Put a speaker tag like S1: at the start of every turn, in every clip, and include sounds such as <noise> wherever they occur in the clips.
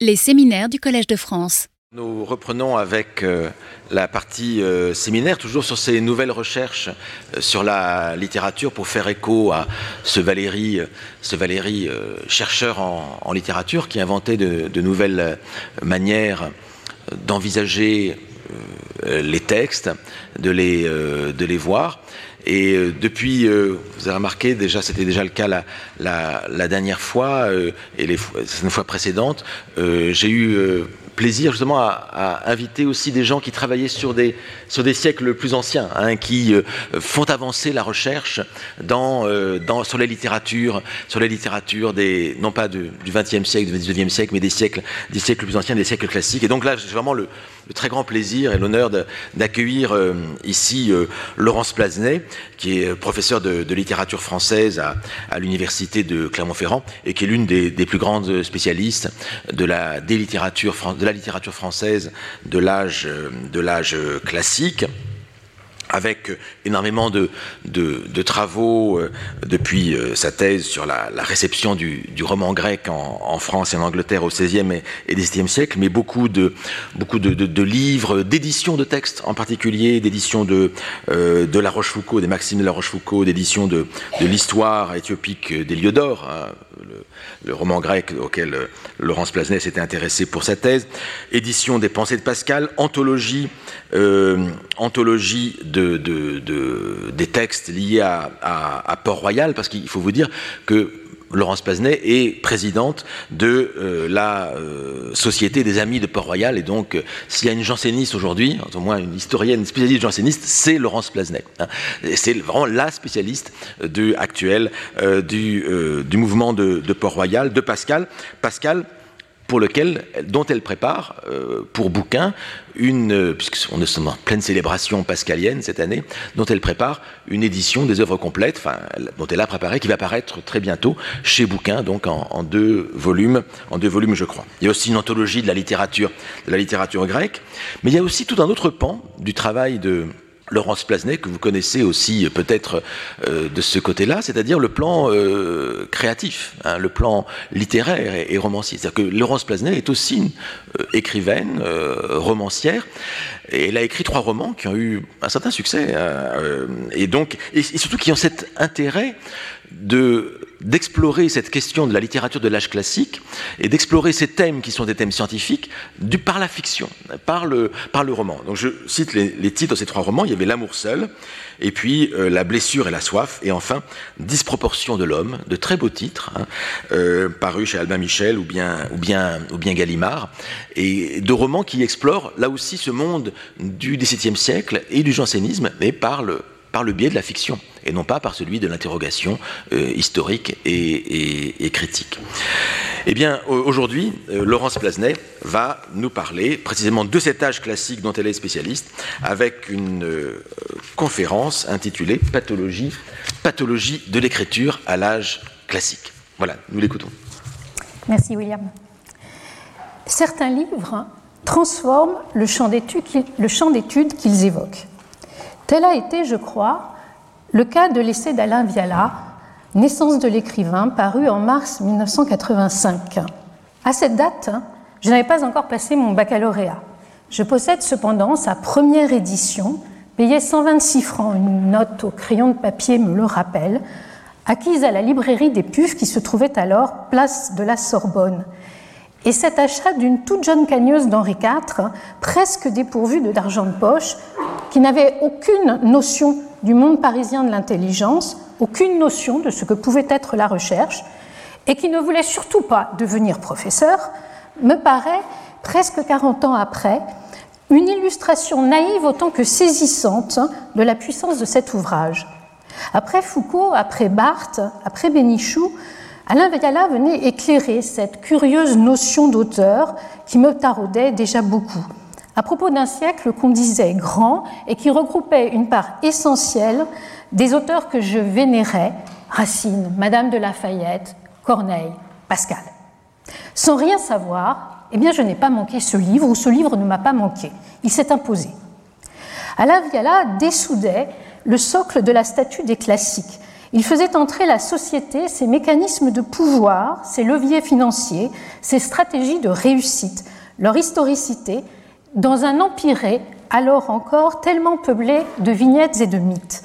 S1: Les séminaires du Collège de France.
S2: Nous reprenons avec euh, la partie euh, séminaire, toujours sur ces nouvelles recherches euh, sur la littérature pour faire écho à ce Valéry, ce chercheur en, littérature qui inventait de, de nouvelles manières d'envisager les textes, de les, de les voir. Et euh, depuis, euh, vous avez remarqué, déjà, c'était déjà le cas la, dernière fois euh, et les fois précédentes, j'ai eu plaisir justement à, inviter aussi des gens qui travaillaient sur des, sur des siècles plus anciens, hein, qui font avancer la recherche dans, sur les littératures, sur les littératures des, non pas du XXe siècle, du XIXe siècle, mais des siècles, des siècles plus anciens, des siècles classiques. Et donc là, j'ai vraiment le, le très grand plaisir et l'honneur d'accueillir euh, ici euh, Laurence Plazenet, qui est professeur de, littérature française à, l'université de Clermont-Ferrand et qui est l'une des, plus grandes spécialistes de la, littérature française de l'âge classique avec énormément de, travaux euh, depuis euh, sa thèse sur la, réception du, roman grec en, France et en Angleterre au XVIe et, XVIIe siècle, mais beaucoup de, livres, d'éditions de textes en particulier, d'éditions de, euh, de La Rochefoucauld, des Maximes de La Rochefoucauld, d'éditions de, l'histoire éthiopique d'Héliodore, hein, le, roman grec auquel Laurence Plasnet s'était intéressé pour sa thèse, édition des Pensées de Pascal, anthologie, anthologie de de, des textes liés à, Port-Royal, parce qu'il faut vous dire que Laurence Pazenet est présidente de euh, la euh, Société des Amis de Port-Royal. Et donc, euh, s'il y a une janséniste aujourd'hui, au moins une historienne spécialiste janséniste, c'est Laurence Plazenet. Hein. C'est vraiment la spécialiste actuelle du, du, mouvement de, de Port-Royal, de Pascal. Pascal, pour lequel, dont elle prépare euh, pour bouquin une, euh, puisqu'on est en pleine célébration pascalienne cette année, dont elle prépare une édition des œuvres complètes, enfin, dont elle a préparé, qui va paraître très bientôt chez Bouquin, donc en, deux volumes, en deux volumes, je crois. Il y a aussi une anthologie de la littérature, de la littérature grecque, mais il y a aussi tout un autre pan du travail de Laurence Plasnet, que vous connaissez aussi euh, peut-être euh, de ce côté-là, c'est-à-dire le plan euh, créatif, hein, le plan littéraire et, romancier. C'est-à-dire que Laurence Plasnet est aussi une écrivaine, romancière, et elle a écrit trois romans qui ont eu un certain succès, hein, et donc, et surtout qui ont cet intérêt de d'explorer cette question de la littérature de l'âge classique et d'explorer ces thèmes qui sont des thèmes scientifiques du, par la fiction, par le, par le roman. Donc je cite les, titres de ces trois romans. Il y avait L'amour seul, et puis euh, La blessure et la soif, et enfin Disproportion de l'homme, de très beaux titres, hein, euh, parus chez Albin Michel ou bien, ou, bien, ou bien Gallimard, et de romans qui explorent là aussi ce monde du XVIIe siècle et du jansénisme, mais par le, par le biais de la fiction et non pas par celui de l'interrogation euh, historique et, critique. Eh bien, aujourd'hui, euh, Laurence Plasnet va nous parler précisément de cet âge classique dont elle est spécialiste, avec une euh, conférence intitulée Pathologie, Pathologie de l'écriture à l'âge classique. Voilà, nous l'écoutons.
S3: Merci William. Certains livres transforment le champ d'études qu'ils évoquent. Tel a été, je crois, le cas de l'essai d'Alain Viala, Naissance de l'écrivain, paru en mars 1985. À cette date, je n'avais pas encore passé mon baccalauréat. Je possède cependant sa première édition, payée 126 francs, une note au crayon de papier me le rappelle, acquise à la librairie des Puffs qui se trouvait alors place de la Sorbonne. Et cet achat d'une toute jeune cagneuse d'Henri IV, presque dépourvue d'argent de poche, qui n'avait aucune notion du monde parisien de l'intelligence, aucune notion de ce que pouvait être la recherche, et qui ne voulait surtout pas devenir professeur, me paraît, presque 40 ans après, une illustration naïve autant que saisissante de la puissance de cet ouvrage. Après Foucault, après Barthes, après Bénichou, Alain Viala venait éclairer cette curieuse notion d'auteur qui me taraudait déjà beaucoup à propos d'un siècle qu'on disait grand et qui regroupait une part essentielle des auteurs que je vénérais, Racine, Madame de Lafayette, Corneille, Pascal. Sans rien savoir, eh bien, je n'ai pas manqué ce livre, ou ce livre ne m'a pas manqué. Il s'est imposé. Alain Viala dessoudait le socle de la statue des classiques Il faisait entrer la société, ses mécanismes de pouvoir, ses leviers financiers, ses stratégies de réussite, leur historicité, dans un empiré alors encore tellement peuplé de vignettes et de mythes.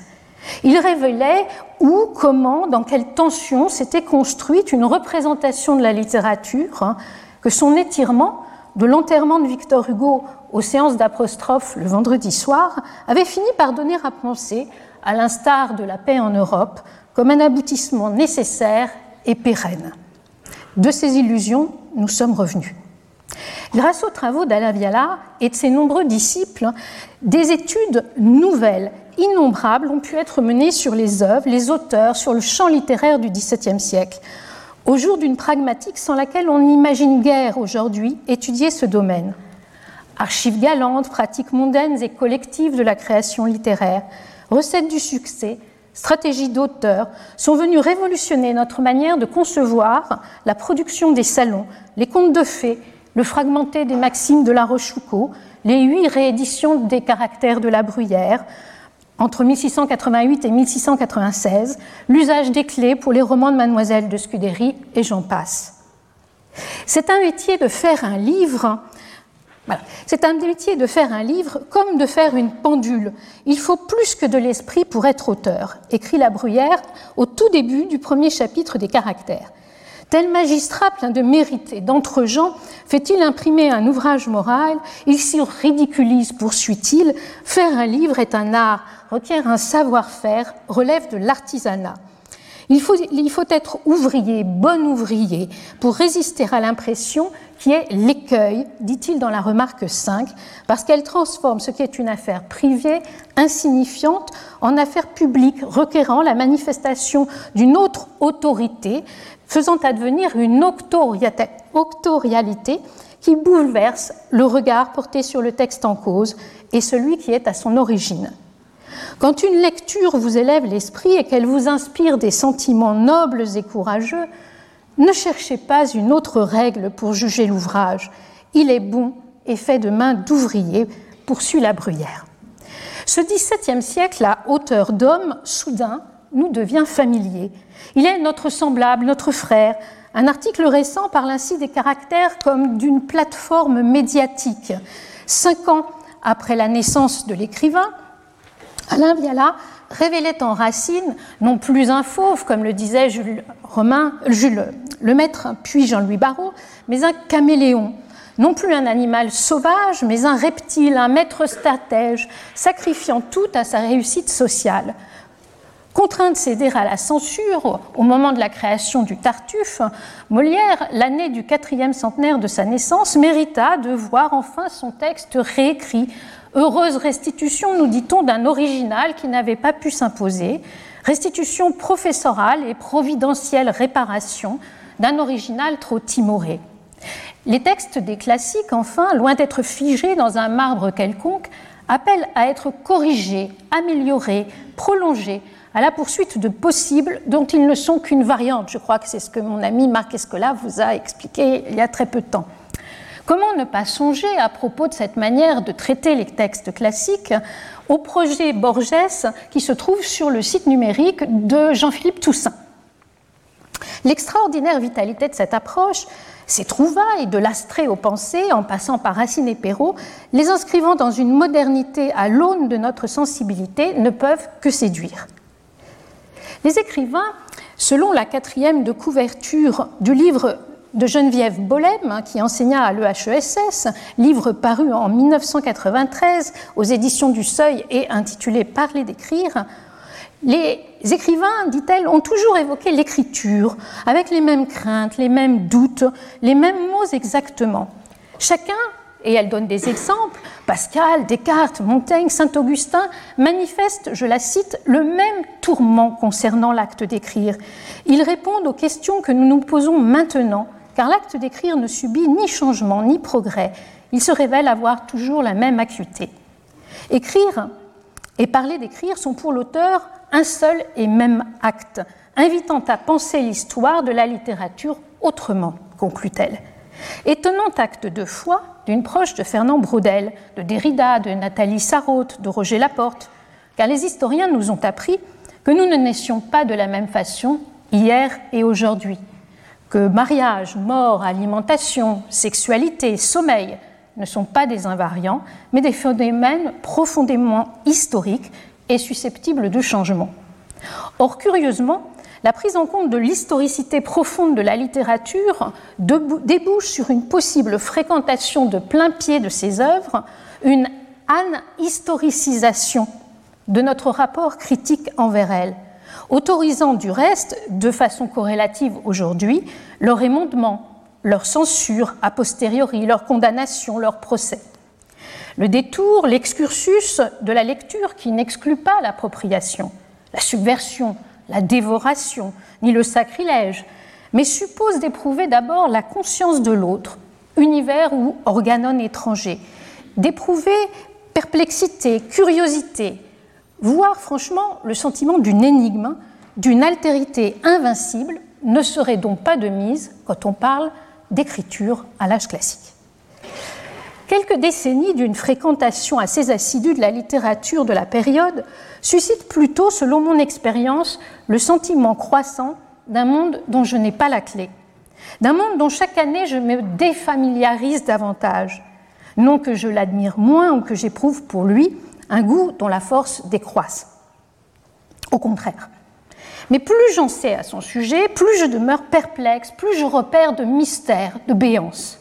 S3: Il révélait où, comment, dans quelle tension s'était construite une représentation de la littérature, hein, que son étirement, de l'enterrement de Victor Hugo aux séances d'apostrophe le vendredi soir, avait fini par donner à penser, à l'instar de la paix en Europe, comme un aboutissement nécessaire et pérenne. De ces illusions, nous sommes revenus. Grâce aux travaux d'Alain Viala et de ses nombreux disciples, des études nouvelles, innombrables, ont pu être menées sur les œuvres, les auteurs, sur le champ littéraire du XVIIe siècle, au jour d'une pragmatique sans laquelle on n'imagine guère aujourd'hui étudier ce domaine. Archives galantes, pratiques mondaines et collectives de la création littéraire, recettes du succès, stratégies d'auteurs sont venues révolutionner notre manière de concevoir la production des salons, les contes de fées, le fragmenté des maximes de la Rochefoucauld, les huit rééditions des caractères de la Bruyère, entre 1688 et 1696, l'usage des clés pour les romans de Mademoiselle de Scudéry, et j'en passe. C'est un métier de faire un livre. C'est un métier de faire un livre comme de faire une pendule. Il faut plus que de l'esprit pour être auteur, écrit la Bruyère au tout début du premier chapitre des caractères. Tel magistrat plein de mérite et d'entre-gens fait-il imprimer un ouvrage moral Il s'y ridiculise, poursuit-il. Faire un livre est un art, requiert un savoir-faire, relève de l'artisanat. Il faut, être ouvrier, bon ouvrier, pour résister à l'impression qui est l'écueil, dit-il dans la remarque 5, parce qu'elle transforme ce qui est une affaire privée, insignifiante, en affaire publique, requérant la manifestation d'une autre autorité, faisant advenir une octorialité qui bouleverse le regard porté sur le texte en cause et celui qui est à son origine. Quand une lecture vous élève l'esprit et qu'elle vous inspire des sentiments nobles et courageux, ne cherchez pas une autre règle pour juger l'ouvrage. Il est bon et fait de main d'ouvrier, poursuit la bruyère. Ce XVIIe siècle, à hauteur d'homme, soudain, nous devient familier. Il est notre semblable, notre frère. Un article récent parle ainsi des caractères comme d'une plateforme médiatique. Cinq ans après la naissance de l'écrivain, Alain Viala révélait en Racine non plus un fauve, comme le disait Jules Romain, Jules le maître puis Jean-Louis Barrault, mais un caméléon, non plus un animal sauvage, mais un reptile, un maître stratège, sacrifiant tout à sa réussite sociale. Contraint de céder à la censure au moment de la création du Tartuffe, Molière, l'année du quatrième centenaire de sa naissance, mérita de voir enfin son texte réécrit. Heureuse restitution, nous dit-on, d'un original qui n'avait pas pu s'imposer, restitution professorale et providentielle réparation d'un original trop timoré. Les textes des classiques, enfin, loin d'être figés dans un marbre quelconque, appellent à être corrigés, améliorés, prolongés, à la poursuite de possibles dont ils ne sont qu'une variante. Je crois que c'est ce que mon ami Marc Escola vous a expliqué il y a très peu de temps. Comment ne pas songer, à propos de cette manière de traiter les textes classiques, au projet Borges qui se trouve sur le site numérique de Jean-Philippe Toussaint? L'extraordinaire vitalité de cette approche, ses trouvailles de l'astrée aux pensées, en passant par Racine et Perrault, les inscrivant dans une modernité à l'aune de notre sensibilité, ne peuvent que séduire. Les écrivains, selon la quatrième de couverture du livre de Geneviève Bollem, hein, qui enseigna à l'EHESS, livre paru en 1993 aux éditions du Seuil et intitulé Parler d'écrire, les écrivains, dit-elle, ont toujours évoqué l'écriture, avec les mêmes craintes, les mêmes doutes, les mêmes mots exactement. Chacun et elle donne des exemples, Pascal, Descartes, Montaigne, Saint-Augustin manifestent, je la cite, le même tourment concernant l'acte d'écrire. Ils répondent aux questions que nous nous posons maintenant, car l'acte d'écrire ne subit ni changement ni progrès. Il se révèle avoir toujours la même acuité. Écrire et parler d'écrire sont pour l'auteur un seul et même acte, invitant à penser l'histoire de la littérature autrement, conclut-elle. Étonnant acte de foi d'une proche de Fernand Braudel, de Derrida, de Nathalie Sarraute, de Roger Laporte, car les historiens nous ont appris que nous ne naissions pas de la même façon hier et aujourd'hui, que mariage, mort, alimentation, sexualité, sommeil ne sont pas des invariants, mais des phénomènes profondément historiques et susceptibles de changement. Or, curieusement, la prise en compte de l'historicité profonde de la littérature débouche sur une possible fréquentation de plein pied de ces œuvres, une anhistoricisation de notre rapport critique envers elles, autorisant du reste, de façon corrélative aujourd'hui, leur émondement, leur censure a posteriori, leur condamnation, leur procès. Le détour, l'excursus de la lecture qui n'exclut pas l'appropriation, la subversion, la dévoration, ni le sacrilège, mais suppose d'éprouver d'abord la conscience de l'autre, univers ou organon étranger, d'éprouver perplexité, curiosité, voire franchement le sentiment d'une énigme, d'une altérité invincible, ne serait donc pas de mise quand on parle d'écriture à l'âge classique. Quelques décennies d'une fréquentation assez assidue de la littérature de la période suscitent plutôt, selon mon expérience, le sentiment croissant d'un monde dont je n'ai pas la clé, d'un monde dont chaque année je me défamiliarise davantage, non que je l'admire moins ou que j'éprouve pour lui un goût dont la force décroisse. Au contraire. Mais plus j'en sais à son sujet, plus je demeure perplexe, plus je repère de mystères, de béances.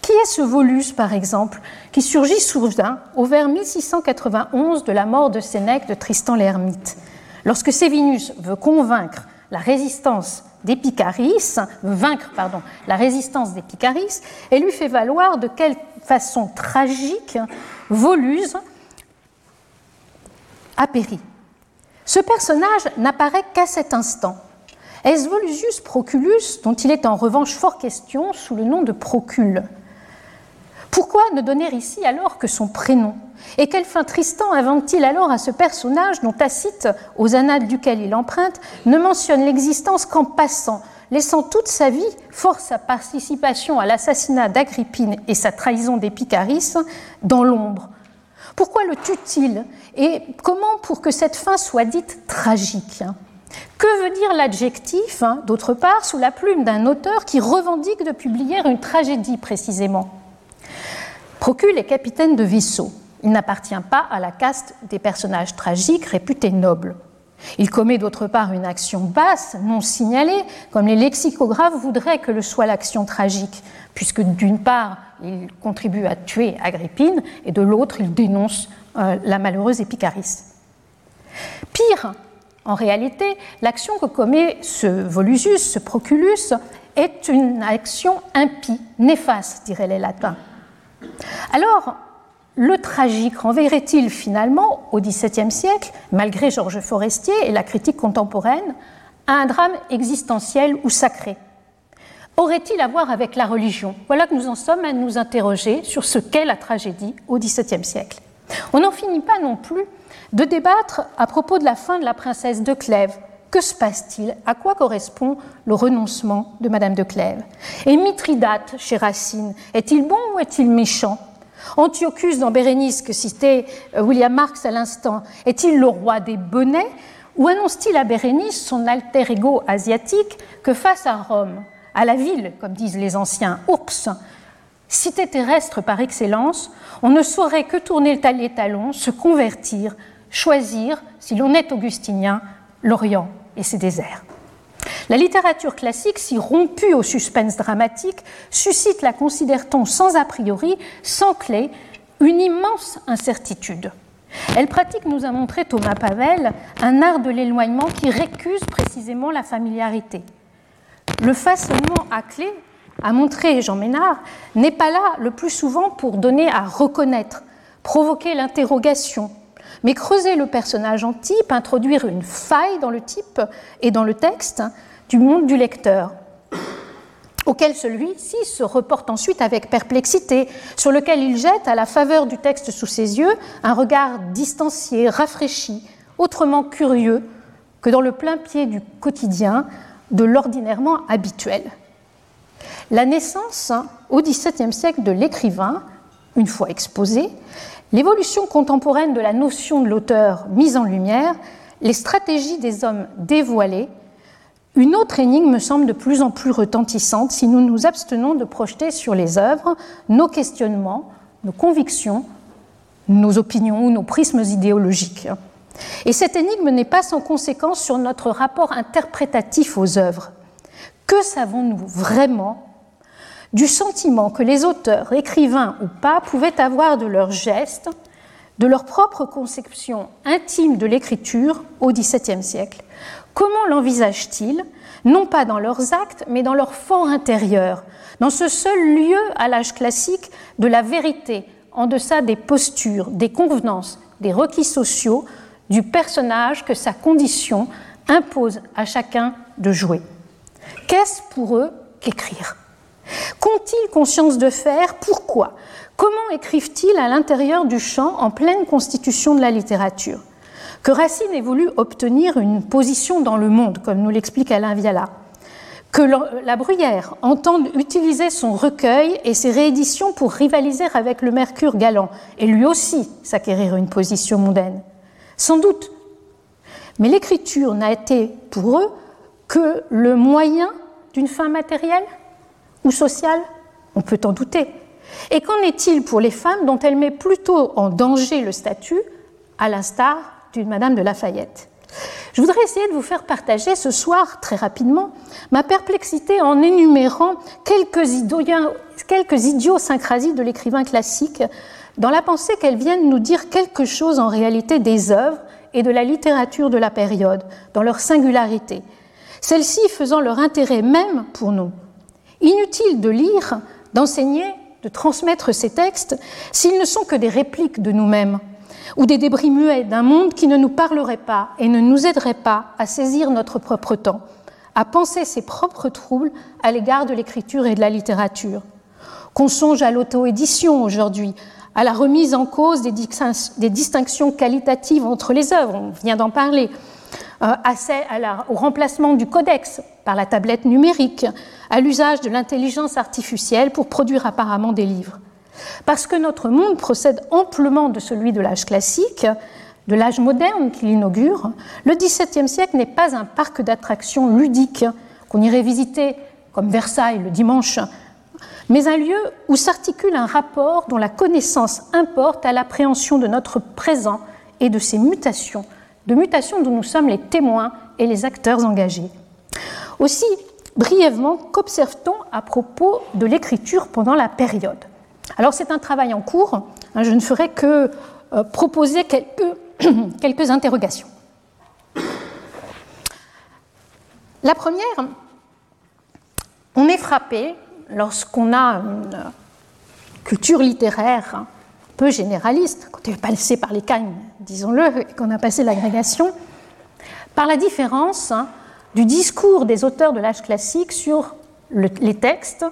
S3: Qui est ce Volus, par exemple, qui surgit soudain au vers 1691 de la mort de Sénèque de Tristan l'Hermite, lorsque Sévinus veut convaincre la résistance d'Épicaris, vaincre pardon, la résistance d'Épicaris, et lui fait valoir de quelle façon tragique Volus a péri. Ce personnage n'apparaît qu'à cet instant. Est-ce Volusius Proculus, dont il est en revanche fort question sous le nom de Procule? Pourquoi ne donner ici alors que son prénom? Et quelle fin Tristan invente-t-il alors à ce personnage dont Tacite, aux annales duquel il emprunte, ne mentionne l'existence qu'en passant, laissant toute sa vie, force sa participation à l'assassinat d'Agrippine et sa trahison d'Épicaris, dans l'ombre? Pourquoi le tue-t-il Et comment pour que cette fin soit dite tragique Que veut dire l'adjectif, hein, d'autre part, sous la plume d'un auteur qui revendique de publier une tragédie précisément? Procule est capitaine de vaisseau. Il n'appartient pas à la caste des personnages tragiques réputés nobles. Il commet d'autre part une action basse, non signalée, comme les lexicographes voudraient que le soit l'action tragique, puisque d'une part, il contribue à tuer Agrippine, et de l'autre, il dénonce euh, la malheureuse Épicaris. Pire, en réalité, l'action que commet ce Volusius, ce Proculus, est une action impie, néfaste, diraient les latins. Alors, le tragique renverrait-il finalement, au XVIIe siècle, malgré Georges Forestier et la critique contemporaine, à un drame existentiel ou sacré? Aurait-il à voir avec la religion? Voilà que nous en sommes à nous interroger sur ce qu'est la tragédie au XVIIe siècle. On n'en finit pas non plus de débattre à propos de la fin de la princesse de Clèves. Que se passe-t-il? À quoi correspond le renoncement de Madame de Clèves? Et Mithridate chez Racine, est-il bon ou est-il méchant? Antiochus dans Bérénice, que citait euh, William Marx à l'instant, est-il le roi des bonnets ou annonce-t-il à Bérénice son alter ego asiatique que face à Rome, à la ville, comme disent les anciens, Ours, cité terrestre par excellence, on ne saurait que tourner les talons, se convertir, choisir, si l'on est augustinien, l'Orient et ses déserts. La littérature classique, si rompue au suspense dramatique, suscite, la considère-t-on sans a priori, sans clé, une immense incertitude. Elle pratique, nous a montré Thomas Pavel, un art de l'éloignement qui récuse précisément la familiarité. Le façonnement à clé, a montré Jean Ménard, n'est pas là le plus souvent pour donner à reconnaître, provoquer l'interrogation, mais creuser le personnage en type, introduire une faille dans le type et dans le texte du monde du lecteur, auquel celui-ci se reporte ensuite avec perplexité, sur lequel il jette, à la faveur du texte sous ses yeux, un regard distancié, rafraîchi, autrement curieux que dans le plein pied du quotidien, de l'ordinairement habituel. La naissance au XVIIe siècle de l'écrivain, une fois exposée, l'évolution contemporaine de la notion de l'auteur mise en lumière, les stratégies des hommes dévoilées, une autre énigme me semble de plus en plus retentissante si nous nous abstenons de projeter sur les œuvres nos questionnements, nos convictions, nos opinions ou nos prismes idéologiques. Et cette énigme n'est pas sans conséquence sur notre rapport interprétatif aux œuvres. Que savons-nous vraiment du sentiment que les auteurs, écrivains ou pas, pouvaient avoir de leurs gestes, de leur propre conception intime de l'écriture au XVIIe siècle. Comment l'envisagent-ils? Non pas dans leurs actes, mais dans leur fort intérieur, dans ce seul lieu à l'âge classique de la vérité, en deçà des postures, des convenances, des requis sociaux, du personnage que sa condition impose à chacun de jouer. Qu'est-ce pour eux qu'écrire? Qu'ont-ils conscience de faire? Pourquoi? Comment écrivent-ils à l'intérieur du champ en pleine constitution de la littérature? Que Racine ait voulu obtenir une position dans le monde, comme nous l'explique Alain Viala, que la Bruyère entende utiliser son recueil et ses rééditions pour rivaliser avec le Mercure galant et lui aussi s'acquérir une position mondaine. Sans doute. Mais l'écriture n'a été pour eux que le moyen d'une fin matérielle? Ou sociale On peut en douter. Et qu'en est-il pour les femmes dont elle met plutôt en danger le statut, à l'instar d'une Madame de Lafayette? Je voudrais essayer de vous faire partager ce soir, très rapidement, ma perplexité en énumérant quelques, quelques idiosyncrasies de l'écrivain classique, dans la pensée qu'elles viennent nous dire quelque chose en réalité des œuvres et de la littérature de la période, dans leur singularité, celles-ci faisant leur intérêt même pour nous. Inutile de lire, d'enseigner, de transmettre ces textes s'ils ne sont que des répliques de nous-mêmes ou des débris muets d'un monde qui ne nous parlerait pas et ne nous aiderait pas à saisir notre propre temps, à penser ses propres troubles à l'égard de l'écriture et de la littérature. Qu'on songe à l'auto-édition aujourd'hui, à la remise en cause des, distinctions qualitatives entre les œuvres, on vient d'en parler, euh, au remplacement du codex par la tablette numérique, à l'usage de l'intelligence artificielle pour produire apparemment des livres. Parce que notre monde procède amplement de celui de l'âge classique, de l'âge moderne qu'il inaugure, le XVIIe siècle n'est pas un parc d'attractions ludiques qu'on irait visiter comme Versailles le dimanche mais un lieu où s'articule un rapport dont la connaissance importe à l'appréhension de notre présent et de ses mutations, de mutations dont nous sommes les témoins et les acteurs engagés. Aussi, brièvement, qu'observe-t-on à propos de l'écriture pendant la période? Alors c'est un travail en cours, hein, je ne ferai que euh, proposer quelques, <coughs> quelques interrogations. La première, on est frappé lorsqu'on a une culture littéraire peu généraliste, quand on est passé par les cannes, disons-le, qu'on a passé l'agrégation, par la différence hein, du discours des auteurs de l'âge classique sur les textes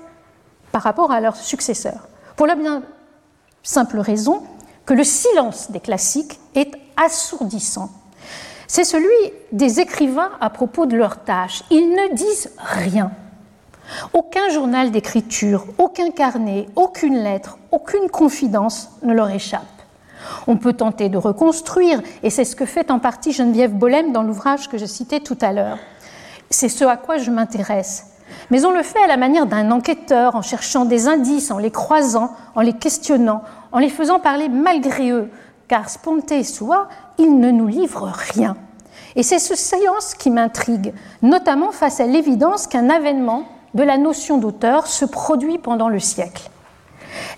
S3: par rapport à leurs successeurs. Pour la bien simple raison que le silence des classiques est assourdissant. C'est celui des écrivains à propos de leurs tâches. Ils ne disent rien. Aucun journal d'écriture, aucun carnet, aucune lettre, aucune confidence ne leur échappe. On peut tenter de reconstruire, et c'est ce que fait en partie Geneviève Bollem dans l'ouvrage que je citais tout à l'heure. C'est ce à quoi je m'intéresse. Mais on le fait à la manière d'un enquêteur, en cherchant des indices, en les croisant, en les questionnant, en les faisant parler malgré eux, car sponté soit, ils ne nous livrent rien. Et c'est ce silence qui m'intrigue, notamment face à l'évidence qu'un avènement de la notion d'auteur se produit pendant le siècle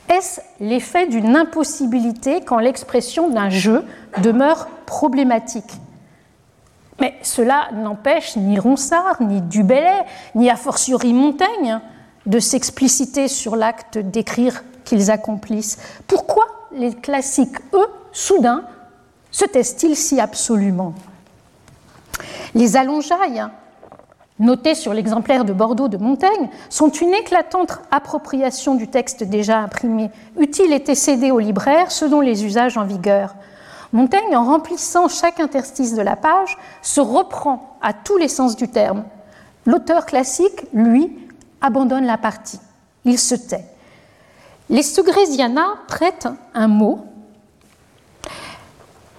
S3: Est-ce l'effet d'une impossibilité quand l'expression d'un jeu demeure problématique? Mais cela n'empêche ni Ronsard, ni Dubellay, ni a fortiori Montaigne de s'expliciter sur l'acte d'écrire qu'ils accomplissent. Pourquoi les classiques, eux, soudain, se taisent-ils si absolument? Les allongeailles notés sur l'exemplaire de Bordeaux de Montaigne, sont une éclatante appropriation du texte déjà imprimé. Utile était cédé au libraire selon les usages en vigueur. Montaigne, en remplissant chaque interstice de la page, se reprend à tous les sens du terme. L'auteur classique, lui, abandonne la partie. Il se tait. Les Segrésiana prêtent un mot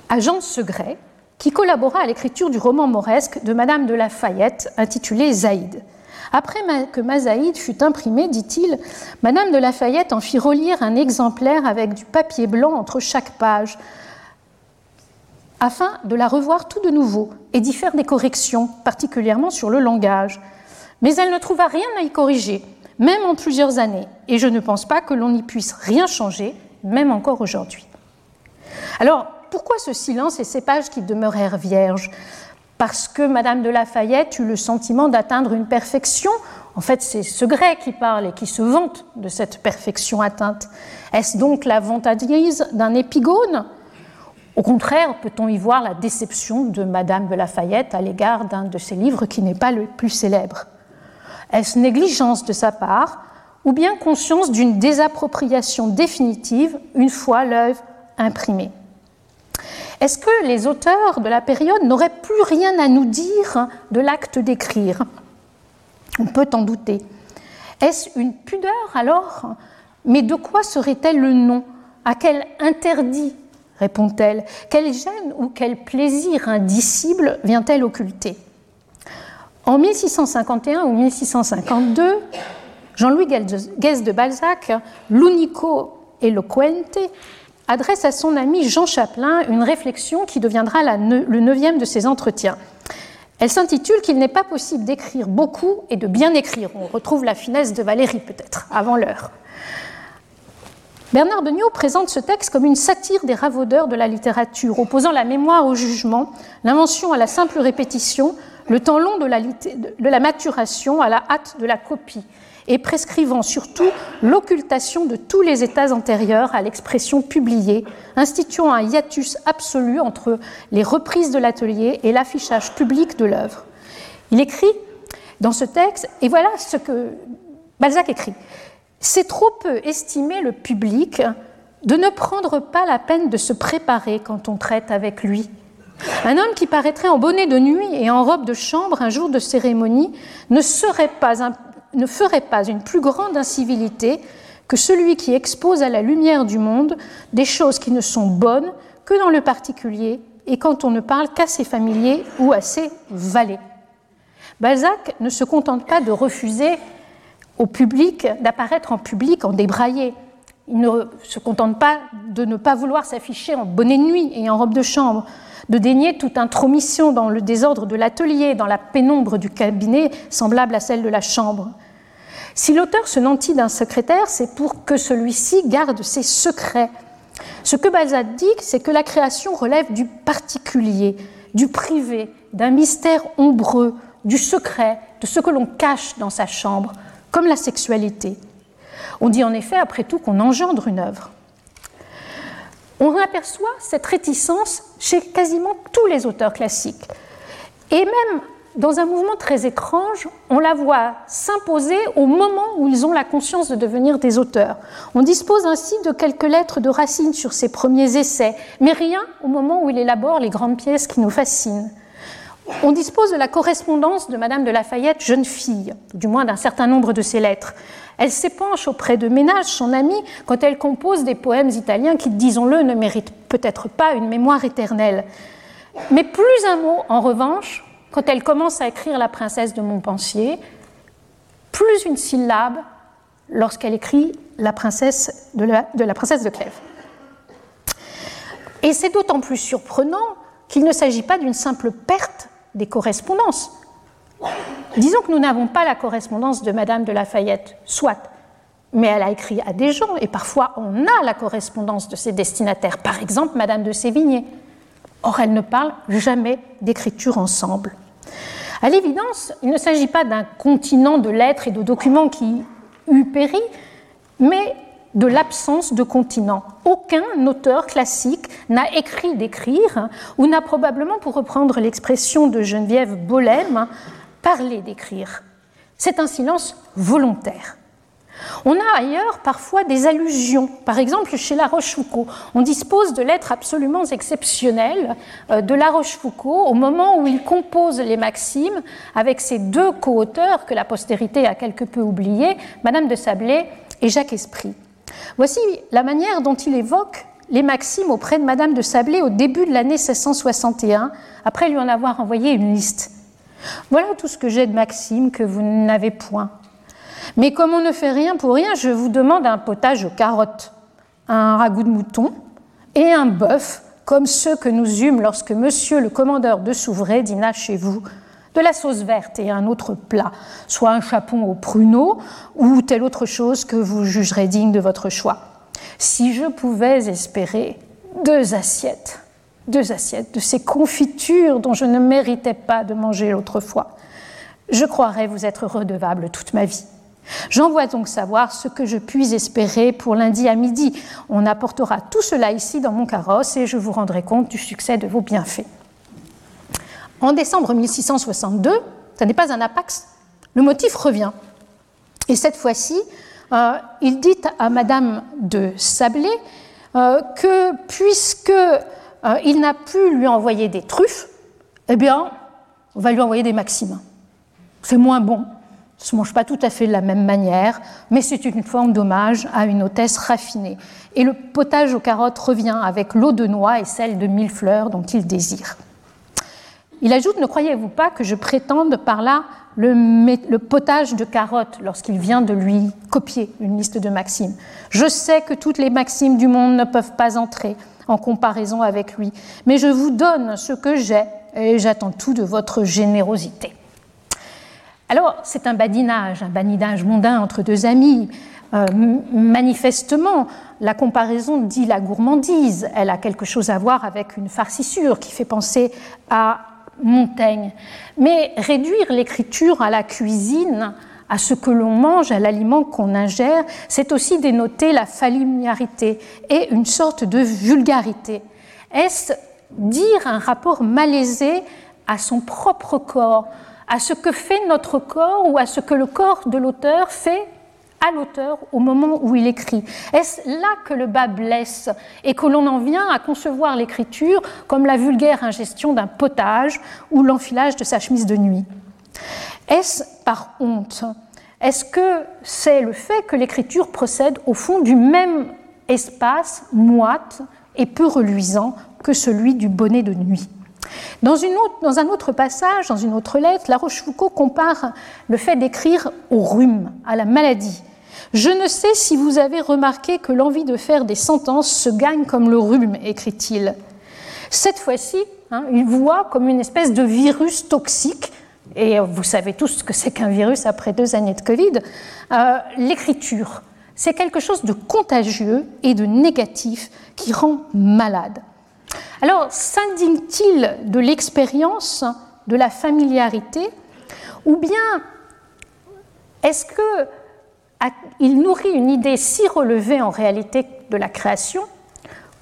S3: à Jean Segret, qui collabora à l'écriture du roman mauresque de Madame de Lafayette intitulé Zaïd. Après que Mazaïd fut imprimé, dit-il, Madame de Lafayette en fit relire un exemplaire avec du papier blanc entre chaque page, afin de la revoir tout de nouveau et d'y faire des corrections, particulièrement sur le langage. Mais elle ne trouva rien à y corriger, même en plusieurs années, et je ne pense pas que l'on n'y puisse rien changer, même encore aujourd'hui. Alors, pourquoi ce silence et ces pages qui demeurèrent vierges? Parce que Madame de Lafayette eut le sentiment d'atteindre une perfection. En fait, c'est ce grec qui parle et qui se vante de cette perfection atteinte. Est-ce donc la vantardise d'un épigone? Au contraire, peut-on y voir la déception de Madame de Lafayette à l'égard d'un de ses livres qui n'est pas le plus célèbre? Est-ce négligence de sa part ou bien conscience d'une désappropriation définitive une fois l'œuvre imprimée? Est-ce que les auteurs de la période n'auraient plus rien à nous dire de l'acte d'écrire? On peut en douter. Est-ce une pudeur alors? Mais de quoi serait-elle le nom? À quel interdit? répond-elle. Quel gêne ou quel plaisir indicible vient-elle occulter? En 1651 ou 1652, Jean-Louis Guest de Balzac, l'unico eloquente, adresse à son ami Jean Chaplin une réflexion qui deviendra le neuvième de ses entretiens. Elle s'intitule Qu'il n'est pas possible d'écrire beaucoup et de bien écrire. On retrouve la finesse de Valérie peut-être, avant l'heure. Bernard Beugnot présente ce texte comme une satire des ravaudeurs de la littérature, opposant la mémoire au jugement, l'invention à la simple répétition, le temps long de la, de la maturation à la hâte de la copie et prescrivant surtout l'occultation de tous les états antérieurs à l'expression publiée, instituant un hiatus absolu entre les reprises de l'atelier et l'affichage public de l'œuvre. Il écrit dans ce texte, et voilà ce que Balzac écrit, c'est trop peu estimer le public de ne prendre pas la peine de se préparer quand on traite avec lui. Un homme qui paraîtrait en bonnet de nuit et en robe de chambre un jour de cérémonie ne serait pas un ne ferait pas une plus grande incivilité que celui qui expose à la lumière du monde des choses qui ne sont bonnes que dans le particulier et quand on ne parle qu'à ses familiers ou à ses valets. Balzac ne se contente pas de refuser au public d'apparaître en public en débraillé. Il ne se contente pas de ne pas vouloir s'afficher en bonnet de nuit et en robe de chambre, de dénier toute intromission dans le désordre de l'atelier, dans la pénombre du cabinet semblable à celle de la chambre. Si l'auteur se nantit d'un secrétaire, c'est pour que celui-ci garde ses secrets. Ce que Balzac dit, c'est que la création relève du particulier, du privé, d'un mystère ombreux, du secret, de ce que l'on cache dans sa chambre, comme la sexualité. On dit en effet, après tout, qu'on engendre une œuvre. On aperçoit cette réticence chez quasiment tous les auteurs classiques. Et même dans un mouvement très étrange, on la voit s'imposer au moment où ils ont la conscience de devenir des auteurs. On dispose ainsi de quelques lettres de Racine sur ses premiers essais, mais rien au moment où il élabore les grandes pièces qui nous fascinent. On dispose de la correspondance de Madame de Lafayette, jeune fille, du moins d'un certain nombre de ses lettres. Elle s'épanche auprès de Ménage, son ami, quand elle compose des poèmes italiens qui, disons-le, ne méritent peut-être pas une mémoire éternelle. Mais plus un mot, en revanche, quand elle commence à écrire La princesse de Montpensier, plus une syllabe lorsqu'elle écrit La princesse de la, princesse de Clèves. Et c'est d'autant plus surprenant qu'il ne s'agit pas d'une simple perte des correspondances. Disons que nous n'avons pas la correspondance de Madame de Lafayette, soit, mais elle a écrit à des gens, et parfois on a la correspondance de ses destinataires, par exemple Madame de Sévigné. Or, elle ne parle jamais d'écriture ensemble. À l'évidence, il ne s'agit pas d'un continent de lettres et de documents qui eût péri, mais de l'absence de continent. Aucun auteur classique n'a écrit d'écrire, ou n'a probablement, pour reprendre l'expression de Geneviève Bolem, parlé d'écrire. C'est un silence volontaire. On a ailleurs parfois des allusions. Par exemple, chez La Rochefoucauld, on dispose de lettres absolument exceptionnelles euh, de La Rochefoucauld au moment où il compose les Maximes avec ses deux co-auteurs que la postérité a quelque peu oubliés, Madame de Sablé et Jacques Esprit. Voici la manière dont il évoque les maximes auprès de Madame de Sablé au début de l'année 1661, après lui en avoir envoyé une liste. Voilà tout ce que j'ai de maximes que vous n'avez point. Mais comme on ne fait rien pour rien, je vous demande un potage aux carottes, un ragoût de mouton et un bœuf, comme ceux que nous eûmes lorsque monsieur le commandeur de Souvray dîna chez vous, de la sauce verte et un autre plat, soit un chapon au pruneau ou telle autre chose que vous jugerez digne de votre choix. Si je pouvais espérer deux assiettes, deux assiettes de ces confitures dont je ne méritais pas de manger autrefois, je croirais vous être redevable toute ma vie. J'envoie donc savoir ce que je puis espérer pour lundi à midi. On apportera tout cela ici dans mon carrosse et je vous rendrai compte du succès de vos bienfaits. En décembre 1662, ce n'est pas un apax, le motif revient. Et cette fois-ci, euh, il dit à Madame de Sablé euh, que puisque euh, il n'a pu lui envoyer des truffes, eh bien, on va lui envoyer des maximes. C'est moins bon, se mange pas tout à fait de la même manière, mais c'est une forme d'hommage à une hôtesse raffinée. Et le potage aux carottes revient avec l'eau de noix et celle de mille fleurs dont il désire. Il ajoute, ne croyez-vous pas que je prétende par là le, le potage de carottes lorsqu'il vient de lui copier une liste de maximes? Je sais que toutes les maximes du monde ne peuvent pas entrer en comparaison avec lui, mais je vous donne ce que j'ai et j'attends tout de votre générosité. Alors, c'est un badinage, un badinage mondain entre deux amis. Euh, manifestement, la comparaison dit la gourmandise. Elle a quelque chose à voir avec une farcissure qui fait penser à Montaigne. Mais réduire l'écriture à la cuisine, à ce que l'on mange, à l'aliment qu'on ingère, c'est aussi dénoter la familiarité et une sorte de vulgarité. Est-ce dire un rapport malaisé à son propre corps? À ce que fait notre corps ou à ce que le corps de l'auteur fait à l'auteur au moment où il écrit. Est-ce là que le bas blesse et que l'on en vient à concevoir l'écriture comme la vulgaire ingestion d'un potage ou l'enfilage de sa chemise de nuit? Est-ce par honte? Est-ce que c'est le fait que l'écriture procède au fond du même espace moite et peu reluisant que celui du bonnet de nuit? Dans, un autre passage, dans une autre lettre, La Rochefoucauld compare le fait d'écrire au rhume, à la maladie. Je ne sais si vous avez remarqué que l'envie de faire des sentences se gagne comme le rhume, écrit-il. Cette fois-ci, hein, il voit comme une espèce de virus toxique, et vous savez tous ce que c'est qu'un virus après deux années de Covid, euh, l'écriture. C'est quelque chose de contagieux et de négatif qui rend malade. Alors, s'indigne-t-il de l'expérience, de la familiarité, ou bien est-ce qu'il nourrit une idée si relevée en réalité de la création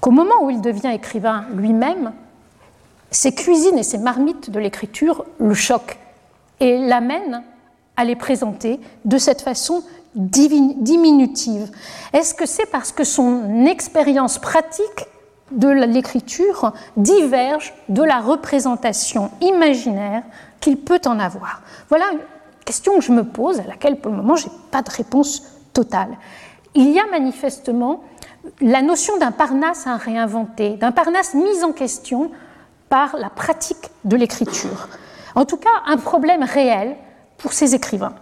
S3: qu'au moment où il devient écrivain lui-même, ses cuisines et ses marmites de l'écriture le choquent et l'amènent à les présenter de cette façon diminutive? Est-ce que c'est parce que son expérience pratique de l'écriture diverge de la représentation imaginaire qu'il peut en avoir Voilà une question que je me pose, à laquelle pour le moment je n'ai pas de réponse totale. Il y a manifestement la notion d'un parnasse à réinventer, d'un parnasse mis en question par la pratique de l'écriture. En tout cas, un problème réel pour ces écrivains.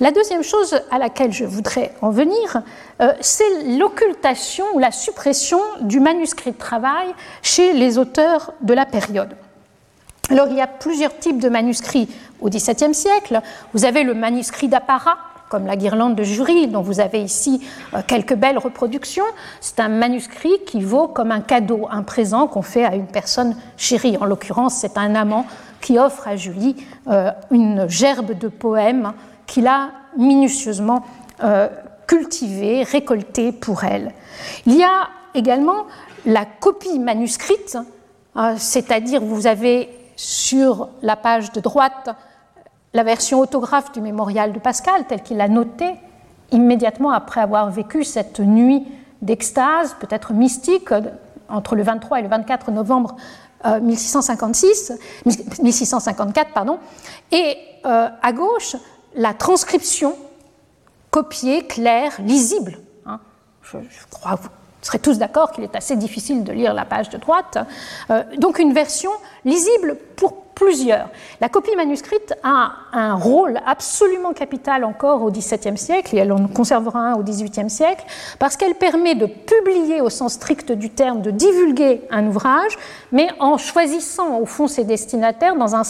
S3: La deuxième chose à laquelle je voudrais en venir, euh, c'est l'occultation ou la suppression du manuscrit de travail chez les auteurs de la période. Alors il y a plusieurs types de manuscrits au XVIIe siècle. Vous avez le manuscrit d'apparat, comme la guirlande de jury, dont vous avez ici euh, quelques belles reproductions. C'est un manuscrit qui vaut comme un cadeau, un présent qu'on fait à une personne chérie. En l'occurrence, c'est un amant qui offre à Julie euh, une gerbe de poèmes qu'il a minutieusement euh, cultivé, récolté pour elle. Il y a également la copie manuscrite, hein, c'est-à-dire vous avez sur la page de droite la version autographe du mémorial de Pascal, tel qu'il l'a noté immédiatement après avoir vécu cette nuit d'extase, peut-être mystique, entre le 23 et le 24 novembre 1656, euh, 1654, pardon, et euh, à gauche la transcription copiée, claire, lisible. Hein. Je, crois seraient tous d'accord qu'il est assez difficile de lire la page de droite. Euh, donc une version lisible pour plusieurs. La copie manuscrite a un rôle absolument capital encore au XVIIe siècle, et elle en conservera un au XVIIIe siècle, parce qu'elle permet de publier au sens strict du terme, de divulguer un ouvrage, mais en choisissant au fond ses destinataires dans un,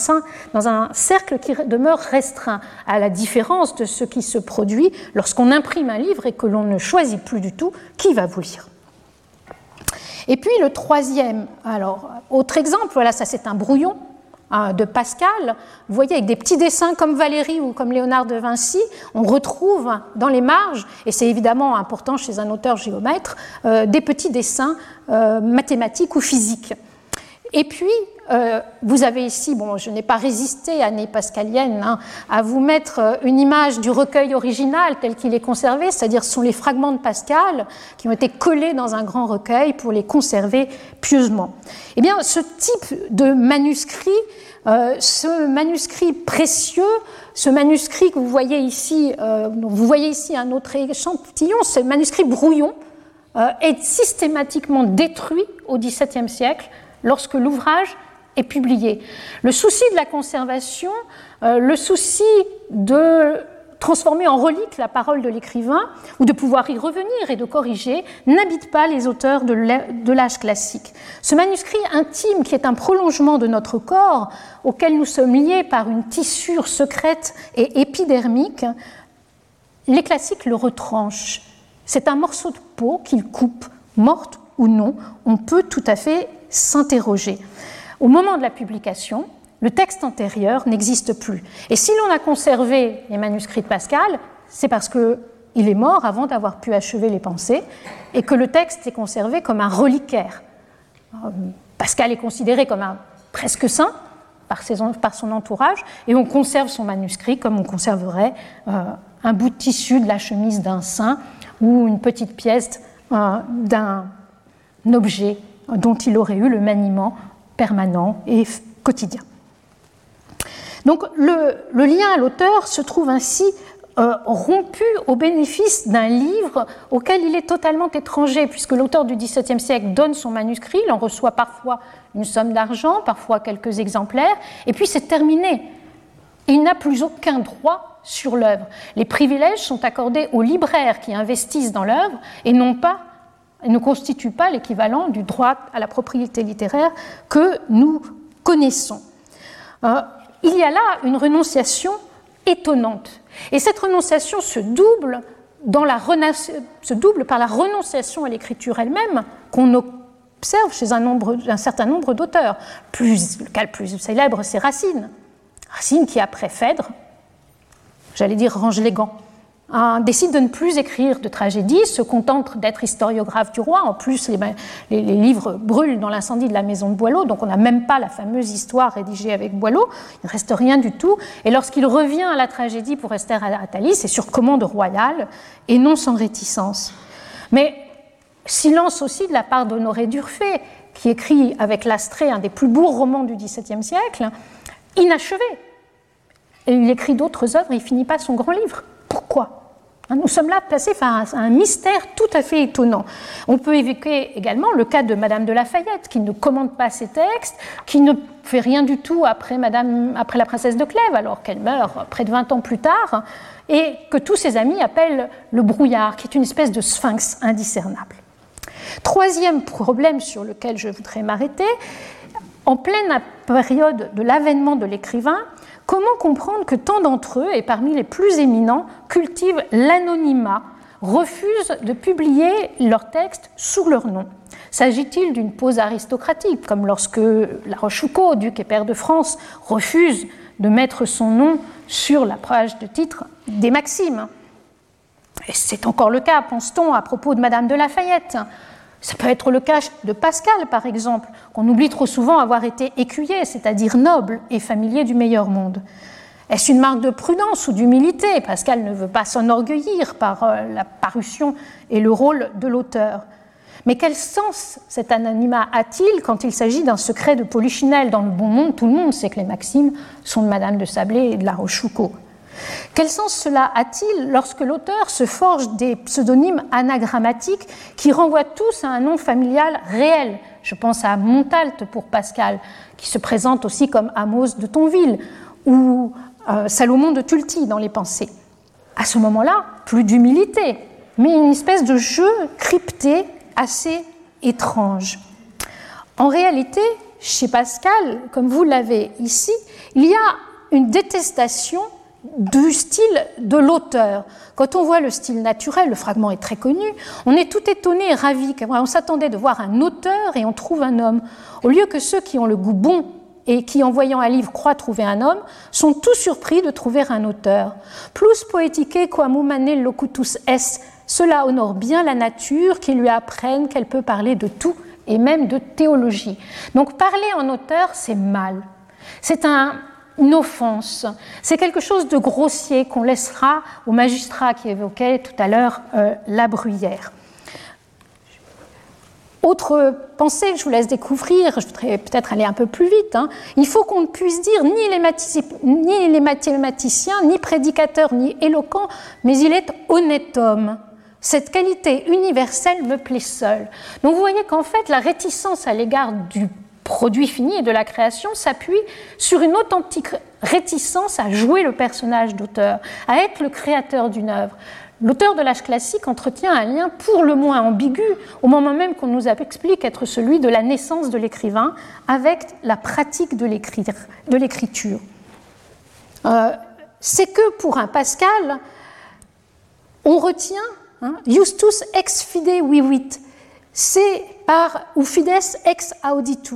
S3: dans un cercle qui demeure restreint, à la différence de ce qui se produit lorsqu'on imprime un livre et que l'on ne choisit plus du tout qui va vous lire. Et puis le troisième, alors autre exemple, voilà, ça c'est un brouillon de Pascal. Vous voyez, avec des petits dessins comme Valérie ou comme Léonard de Vinci, on retrouve dans les marges, et c'est évidemment important chez un auteur géomètre, euh, des petits dessins euh, mathématiques ou physiques. Et puis, euh, vous avez ici, bon, je n'ai pas résisté, année pascalienne, hein, à vous mettre euh, une image du recueil original tel qu'il est conservé, c'est-à-dire ce sont les fragments de Pascal qui ont été collés dans un grand recueil pour les conserver pieusement. Eh bien, ce type de manuscrit, euh, ce manuscrit précieux, ce manuscrit que vous voyez ici, vous voyez ici un autre échantillon, ce manuscrit brouillon, est systématiquement détruit au XVIIe siècle lorsque l'ouvrage est publié. Le souci de la conservation, euh, le souci de transformer en relique la parole de l'écrivain ou de pouvoir y revenir et de corriger n'habite pas les auteurs de l'âge classique. Ce manuscrit intime qui est un prolongement de notre corps, auquel nous sommes liés par une tissure secrète et épidermique, les classiques le retranchent. C'est un morceau de peau qu'ils coupent, morte ou non, on peut tout à fait s'interroger. Au moment de la publication, le texte antérieur n'existe plus. Et si l'on a conservé les manuscrits de Pascal, c'est parce qu'il est mort avant d'avoir pu achever les pensées et que le texte est conservé comme un reliquaire. Euh, Pascal est considéré comme un presque saint par, son entourage et on conserve son manuscrit comme on conserverait euh, un bout de tissu de la chemise d'un saint ou une petite pièce euh, d'un objet dont il aurait eu le maniement permanent et quotidien. Donc le, lien à l'auteur se trouve ainsi euh, rompu au bénéfice d'un livre auquel il est totalement étranger, puisque l'auteur du XVIIe siècle donne son manuscrit, il en reçoit parfois une somme d'argent, parfois quelques exemplaires, et puis c'est terminé. Il n'a plus aucun droit sur l'œuvre. Les privilèges sont accordés aux libraires qui investissent dans l'œuvre et non pas ne constitue pas l'équivalent du droit à la propriété littéraire que nous connaissons. Euh, il y a là une renonciation étonnante. Et cette renonciation se double, par la renonciation à l'écriture elle-même qu'on observe chez un certain nombre d'auteurs. Plus, le cas le plus célèbre, c'est Racine. Racine qui, après Phèdre, j'allais dire, range les gants décide de ne plus écrire de tragédie, se contente d'être historiographe du roi. En plus, les, livres brûlent dans l'incendie de la maison de Boileau, donc on n'a même pas la fameuse histoire rédigée avec Boileau. Il ne reste rien du tout. Et lorsqu'il revient à la tragédie pour rester à Thalys, c'est sur commande royale et non sans réticence. Mais silence aussi de la part d'Honoré d'Urfé, qui écrit avec l'Astrée un des plus beaux romans du XVIIe siècle, inachevé. Et il écrit d'autres œuvres, il finit pas son grand livre. Hein, nous sommes là placés face à un mystère tout à fait étonnant. On peut évoquer également le cas de Madame de Lafayette, qui ne commande pas ses textes, qui ne fait rien du tout après, après la princesse de Clèves, alors qu'elle meurt près de 20 ans plus tard, et que tous ses amis appellent le brouillard, qui est une espèce de sphinx indiscernable. Troisième problème sur lequel je voudrais m'arrêter, en pleine période de l'avènement de l'écrivain, Comment comprendre que tant d'entre eux, et parmi les plus éminents, cultivent l'anonymat, refusent de publier leurs textes sous leur nom? S'agit-il d'une pose aristocratique, comme lorsque La Rochefoucauld, duc et père de France, refuse de mettre son nom sur la page de titre des Maximes? C'est encore le cas, pense-t-on, à propos de Madame de Lafayette. Ça peut être le cas de Pascal, par exemple, qu'on oublie trop souvent avoir été écuyer, c'est-à-dire noble et familier du meilleur monde. Est-ce une marque de prudence ou d'humilité? Pascal ne veut pas s'enorgueillir par euh, la parution et le rôle de l'auteur. Mais quel sens cet anonymat a-t-il quand il s'agit d'un secret de Polichinelle? Dans le bon monde, tout le monde sait que les maximes sont de Madame de Sablé et de la Rochefoucauld. Quel sens cela a-t-il lorsque l'auteur se forge des pseudonymes anagrammatiques qui renvoient tous à un nom familial réel? Je pense à Montalte pour Pascal, qui se présente aussi comme Amos de Tonville, ou euh, Salomon de Tulti dans les pensées. À ce moment-là, plus d'humilité, mais une espèce de jeu crypté assez étrange. En réalité, chez Pascal, comme vous l'avez ici, il y a une détestation du style de l'auteur. Quand on voit le style naturel, le fragment est très connu, on est tout étonné et ravi. On s'attendait de voir un auteur et on trouve un homme. Au lieu que ceux qui ont le goût bon et qui, en voyant un livre, croient trouver un homme, sont tous surpris de trouver un auteur. Plus poétique quam humane locutus est, cela honore bien la nature qui lui apprenne qu'elle peut parler de tout et même de théologie. Donc parler en auteur, c'est mal. C'est un, une offense. C'est quelque chose de grossier qu'on laissera au magistrat qui évoquait tout à l'heure euh, la bruyère. Autre pensée que je vous laisse découvrir, je voudrais peut-être aller un peu plus vite, hein. il faut qu'on ne puisse dire ni les, mathématiciens, ni prédicateurs, ni éloquents, mais il est honnête homme. Cette qualité universelle me plaît seule. Donc vous voyez qu'en fait, la réticence à l'égard du produit fini et de la création s'appuie sur une authentique réticence à jouer le personnage d'auteur, à être le créateur d'une œuvre. L'auteur de l'âge classique entretient un lien pour le moins ambigu, au moment même qu'on nous explique être celui de la naissance de l'écrivain avec la pratique de l'écriture. Euh, c'est que pour un Pascal, on retient hein, justus ex fide vivit, c'est par ou fides ex auditu.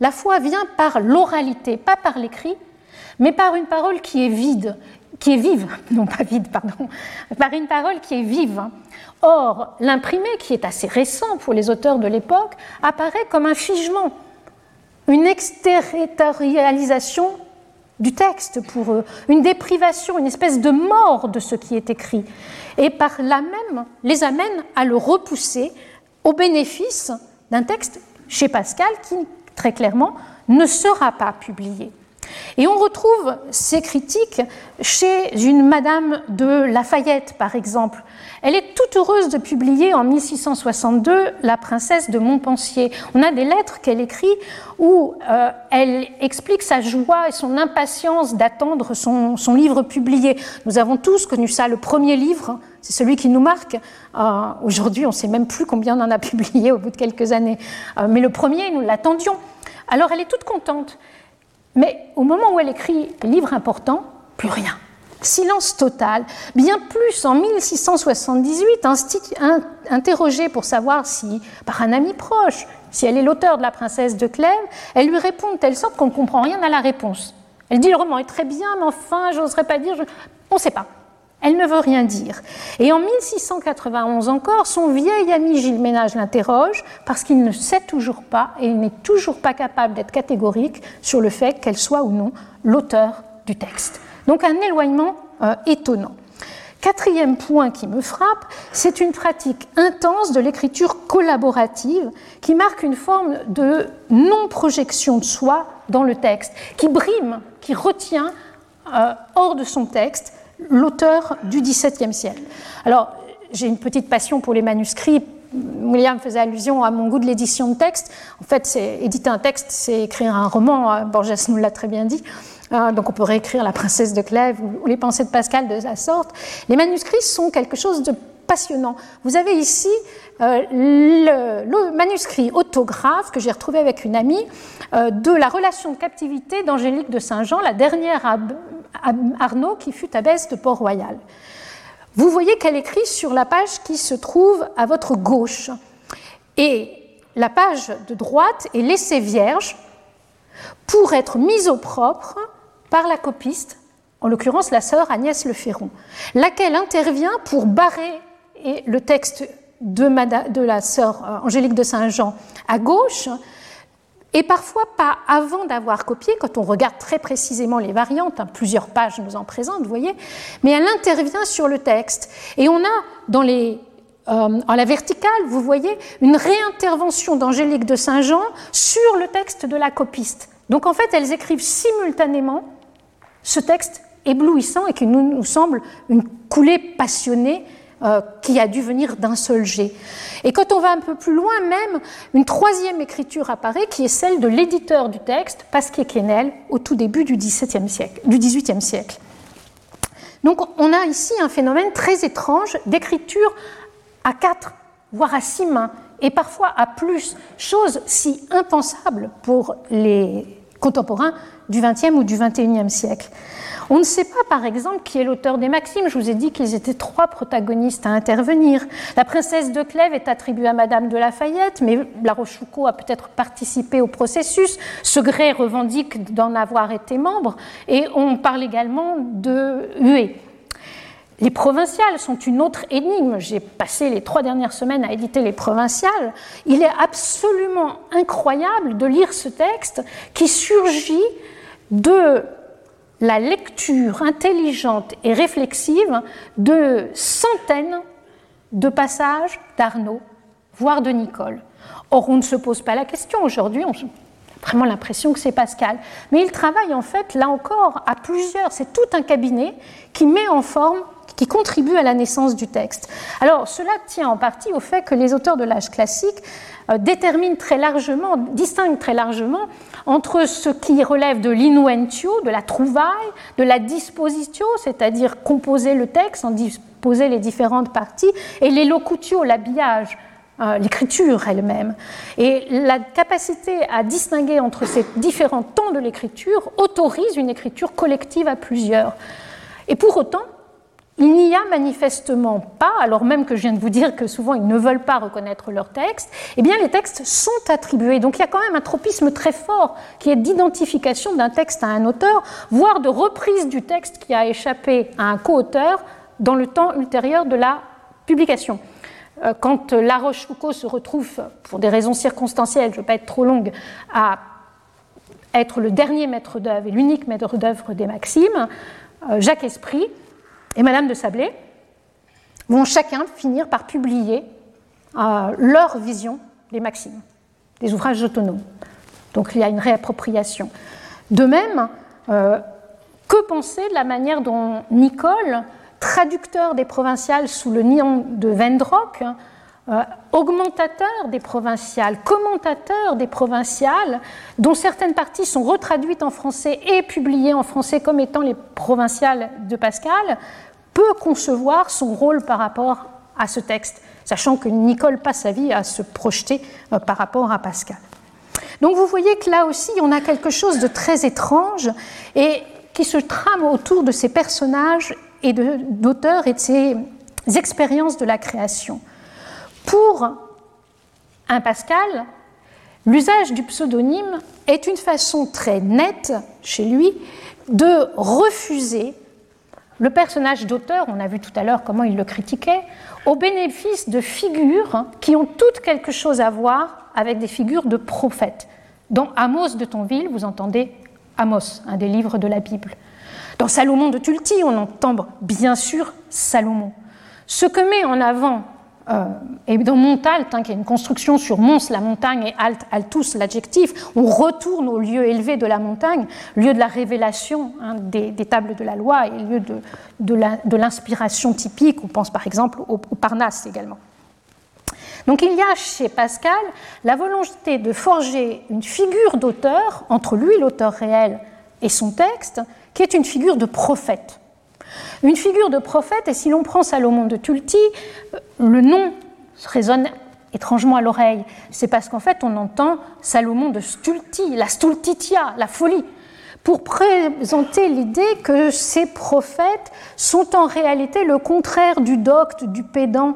S3: La foi vient par l'oralité, pas par l'écrit, mais par une parole qui est vide, qui est vive, <laughs> non pas vide, pardon, par une parole qui est vive. Or, l'imprimé, qui est assez récent pour les auteurs de l'époque, apparaît comme un figement, une exterritorialisation du texte pour eux, une déprivation, une espèce de mort de ce qui est écrit, et par là même les amène à le repousser au bénéfice d'un texte chez Pascal qui très clairement, ne sera pas publié. Et on retrouve ces critiques chez une Madame de Lafayette, par exemple. Elle est toute heureuse de publier en 1662 La princesse de Montpensier. On a des lettres qu'elle écrit où euh, elle explique sa joie et son impatience d'attendre son, livre publié. Nous avons tous connu ça, le premier livre, c'est celui qui nous marque. Euh, aujourd'hui, on ne sait même plus combien on en a <laughs> publié au bout de quelques années. Euh, mais le premier, nous l'attendions. Alors elle est toute contente. Mais au moment où elle écrit livre important, plus rien. Silence total. Bien plus, en 1678, interrogée pour savoir si, par un ami proche, si elle est l'auteur de La princesse de Clèves, elle lui répond de telle sorte qu'on ne comprend rien à la réponse. Elle dit le roman est très bien, mais enfin, j'oserais pas dire, on ne sait pas. Elle ne veut rien dire. Et en 1691 encore, son vieil ami Gilles Ménage l'interroge parce qu'il ne sait toujours pas et il n'est toujours pas capable d'être catégorique sur le fait qu'elle soit ou non l'auteur du texte. Donc un éloignement euh, étonnant. Quatrième point qui me frappe, c'est une pratique intense de l'écriture collaborative qui marque une forme de non-projection de soi dans le texte, qui brime, qui retient euh, hors de son texte l'auteur du XVIIe siècle. Alors, j'ai une petite passion pour les manuscrits. William faisait allusion à mon goût de l'édition de texte. En fait, éditer un texte, c'est écrire un roman. Euh, Borges nous l'a très bien dit. Euh, donc, on peut réécrire La Princesse de Clèves ou Les Pensées de Pascal de la sorte. Les manuscrits sont quelque chose de passionnant. Vous avez ici euh, le, manuscrit autographe que j'ai retrouvé avec une amie de la relation de captivité d'Angélique de Saint-Jean, la dernière Arnaud qui fut abbesse de Port-Royal. Vous voyez qu'elle écrit sur la page qui se trouve à votre gauche. Et la page de droite est laissée vierge pour être mise au propre par la copiste, en l'occurrence la sœur Agnès Le Ferron, laquelle intervient pour barrer le texte de, la sœur euh, Angélique de Saint-Jean à gauche et parfois pas avant d'avoir copié, quand on regarde très précisément les variantes, hein, plusieurs pages nous en présentent, vous voyez, mais elle intervient sur le texte. Et on a dans euh, en la verticale, vous voyez, une réintervention d'Angélique de Saint-Jean sur le texte de la copiste. Donc en fait, elles écrivent simultanément ce texte éblouissant et qui nous semble une coulée passionnée euh, qui a dû venir d'un seul jet. Et quand on va un peu plus loin, même une troisième écriture apparaît, qui est celle de l'éditeur du texte, Pasquier Quesnel, au tout début du. Du XVIIIe siècle. Donc on a ici un phénomène très étrange d'écriture à quatre, voire à six mains, et parfois à plus, chose si impensable pour les contemporains du XXe ou du XXIe siècle. On ne sait pas, par exemple, qui est l'auteur des Maximes. Je vous ai dit qu'ils étaient trois protagonistes à intervenir. La princesse de Clèves est attribuée à Madame de Lafayette, mais La Rochefoucauld a peut-être participé au processus. Segré revendique d'en avoir été membre. Et on parle également de Huée. Les provinciales sont une autre énigme. J'ai passé les trois dernières semaines à éditer les provinciales. Il est absolument incroyable de lire ce texte qui surgit de la lecture intelligente et réflexive de centaines de passages d'Arnaud, voire de Nicole. Or, on ne se pose pas la question aujourd'hui, on a vraiment l'impression que c'est Pascal. Mais il travaille en fait, là encore, à plusieurs. C'est tout un cabinet qui met en forme qui contribue à la naissance du texte. Alors, cela tient en partie au fait que les auteurs de l'âge classique euh, déterminent très largement, distinguent très largement entre ce qui relève de l'inuentio, de la trouvaille, de la dispositio, c'est-à-dire composer le texte, en disposer les différentes parties, et l'élocutio, l'habillage, euh, l'écriture elle-même. Et la capacité à distinguer entre ces différents temps de l'écriture autorise une écriture collective à plusieurs. Et pour autant, il n'y a manifestement pas, alors même que je viens de vous dire que souvent ils ne veulent pas reconnaître leurs textes, eh bien les textes sont attribués. Donc il y a quand même un tropisme très fort qui est d'identification d'un texte à un auteur, voire de reprise du texte qui a échappé à un co-auteur dans le temps ultérieur de la publication. Euh, quand La Rochefoucauld se retrouve, pour des raisons circonstancielles, je ne veux pas être trop longue, à être le dernier maître d'œuvre et l'unique maître d'œuvre des Maximes, euh, Jacques Esprit et Madame de Sablé vont chacun finir par publier euh, leur vision des maximes, des ouvrages autonomes. Donc il y a une réappropriation. De même, euh, que penser de la manière dont Nicole, traducteur des provinciales sous le nom de Vendrock, euh, augmentateur des provinciales, commentateur des provinciales, dont certaines parties sont retraduites en français et publiées en français comme étant les provinciales de Pascal, concevoir son rôle par rapport à ce texte, sachant que Nicole passe sa vie à se projeter euh, par rapport à Pascal. Donc vous voyez que là aussi, on a quelque chose de très étrange et qui se trame autour de ces personnages et d'auteurs et de ces expériences de la création. Pour un Pascal, l'usage du pseudonyme est une façon très nette chez lui de refuser le personnage d'auteur, on a vu tout à l'heure comment il le critiquait, au bénéfice de figures qui ont toutes quelque chose à voir avec des figures de prophètes. Dans Amos de Tonville, vous entendez Amos, un des livres de la Bible. Dans Salomon de Tulti, on entend bien sûr Salomon. Ce que met en avant euh, et dans Montalt, hein, qui est une construction sur Mons, la montagne, et Alt, Altus, l'adjectif, on retourne au lieu élevé de la montagne, lieu de la révélation hein, des, tables de la loi et lieu de, l'inspiration typique. On pense par exemple au Parnasse également. Donc il y a chez Pascal la volonté de forger une figure d'auteur entre lui, l'auteur réel, et son texte, qui est une figure de prophète. Une figure de prophète, et si l'on prend Salomon de Tulti, euh, le nom résonne étrangement à l'oreille. C'est parce qu'en fait, on entend Salomon de Stulti, la Stultitia, la folie, pour présenter l'idée que ces prophètes sont en réalité le contraire du docte, du pédant,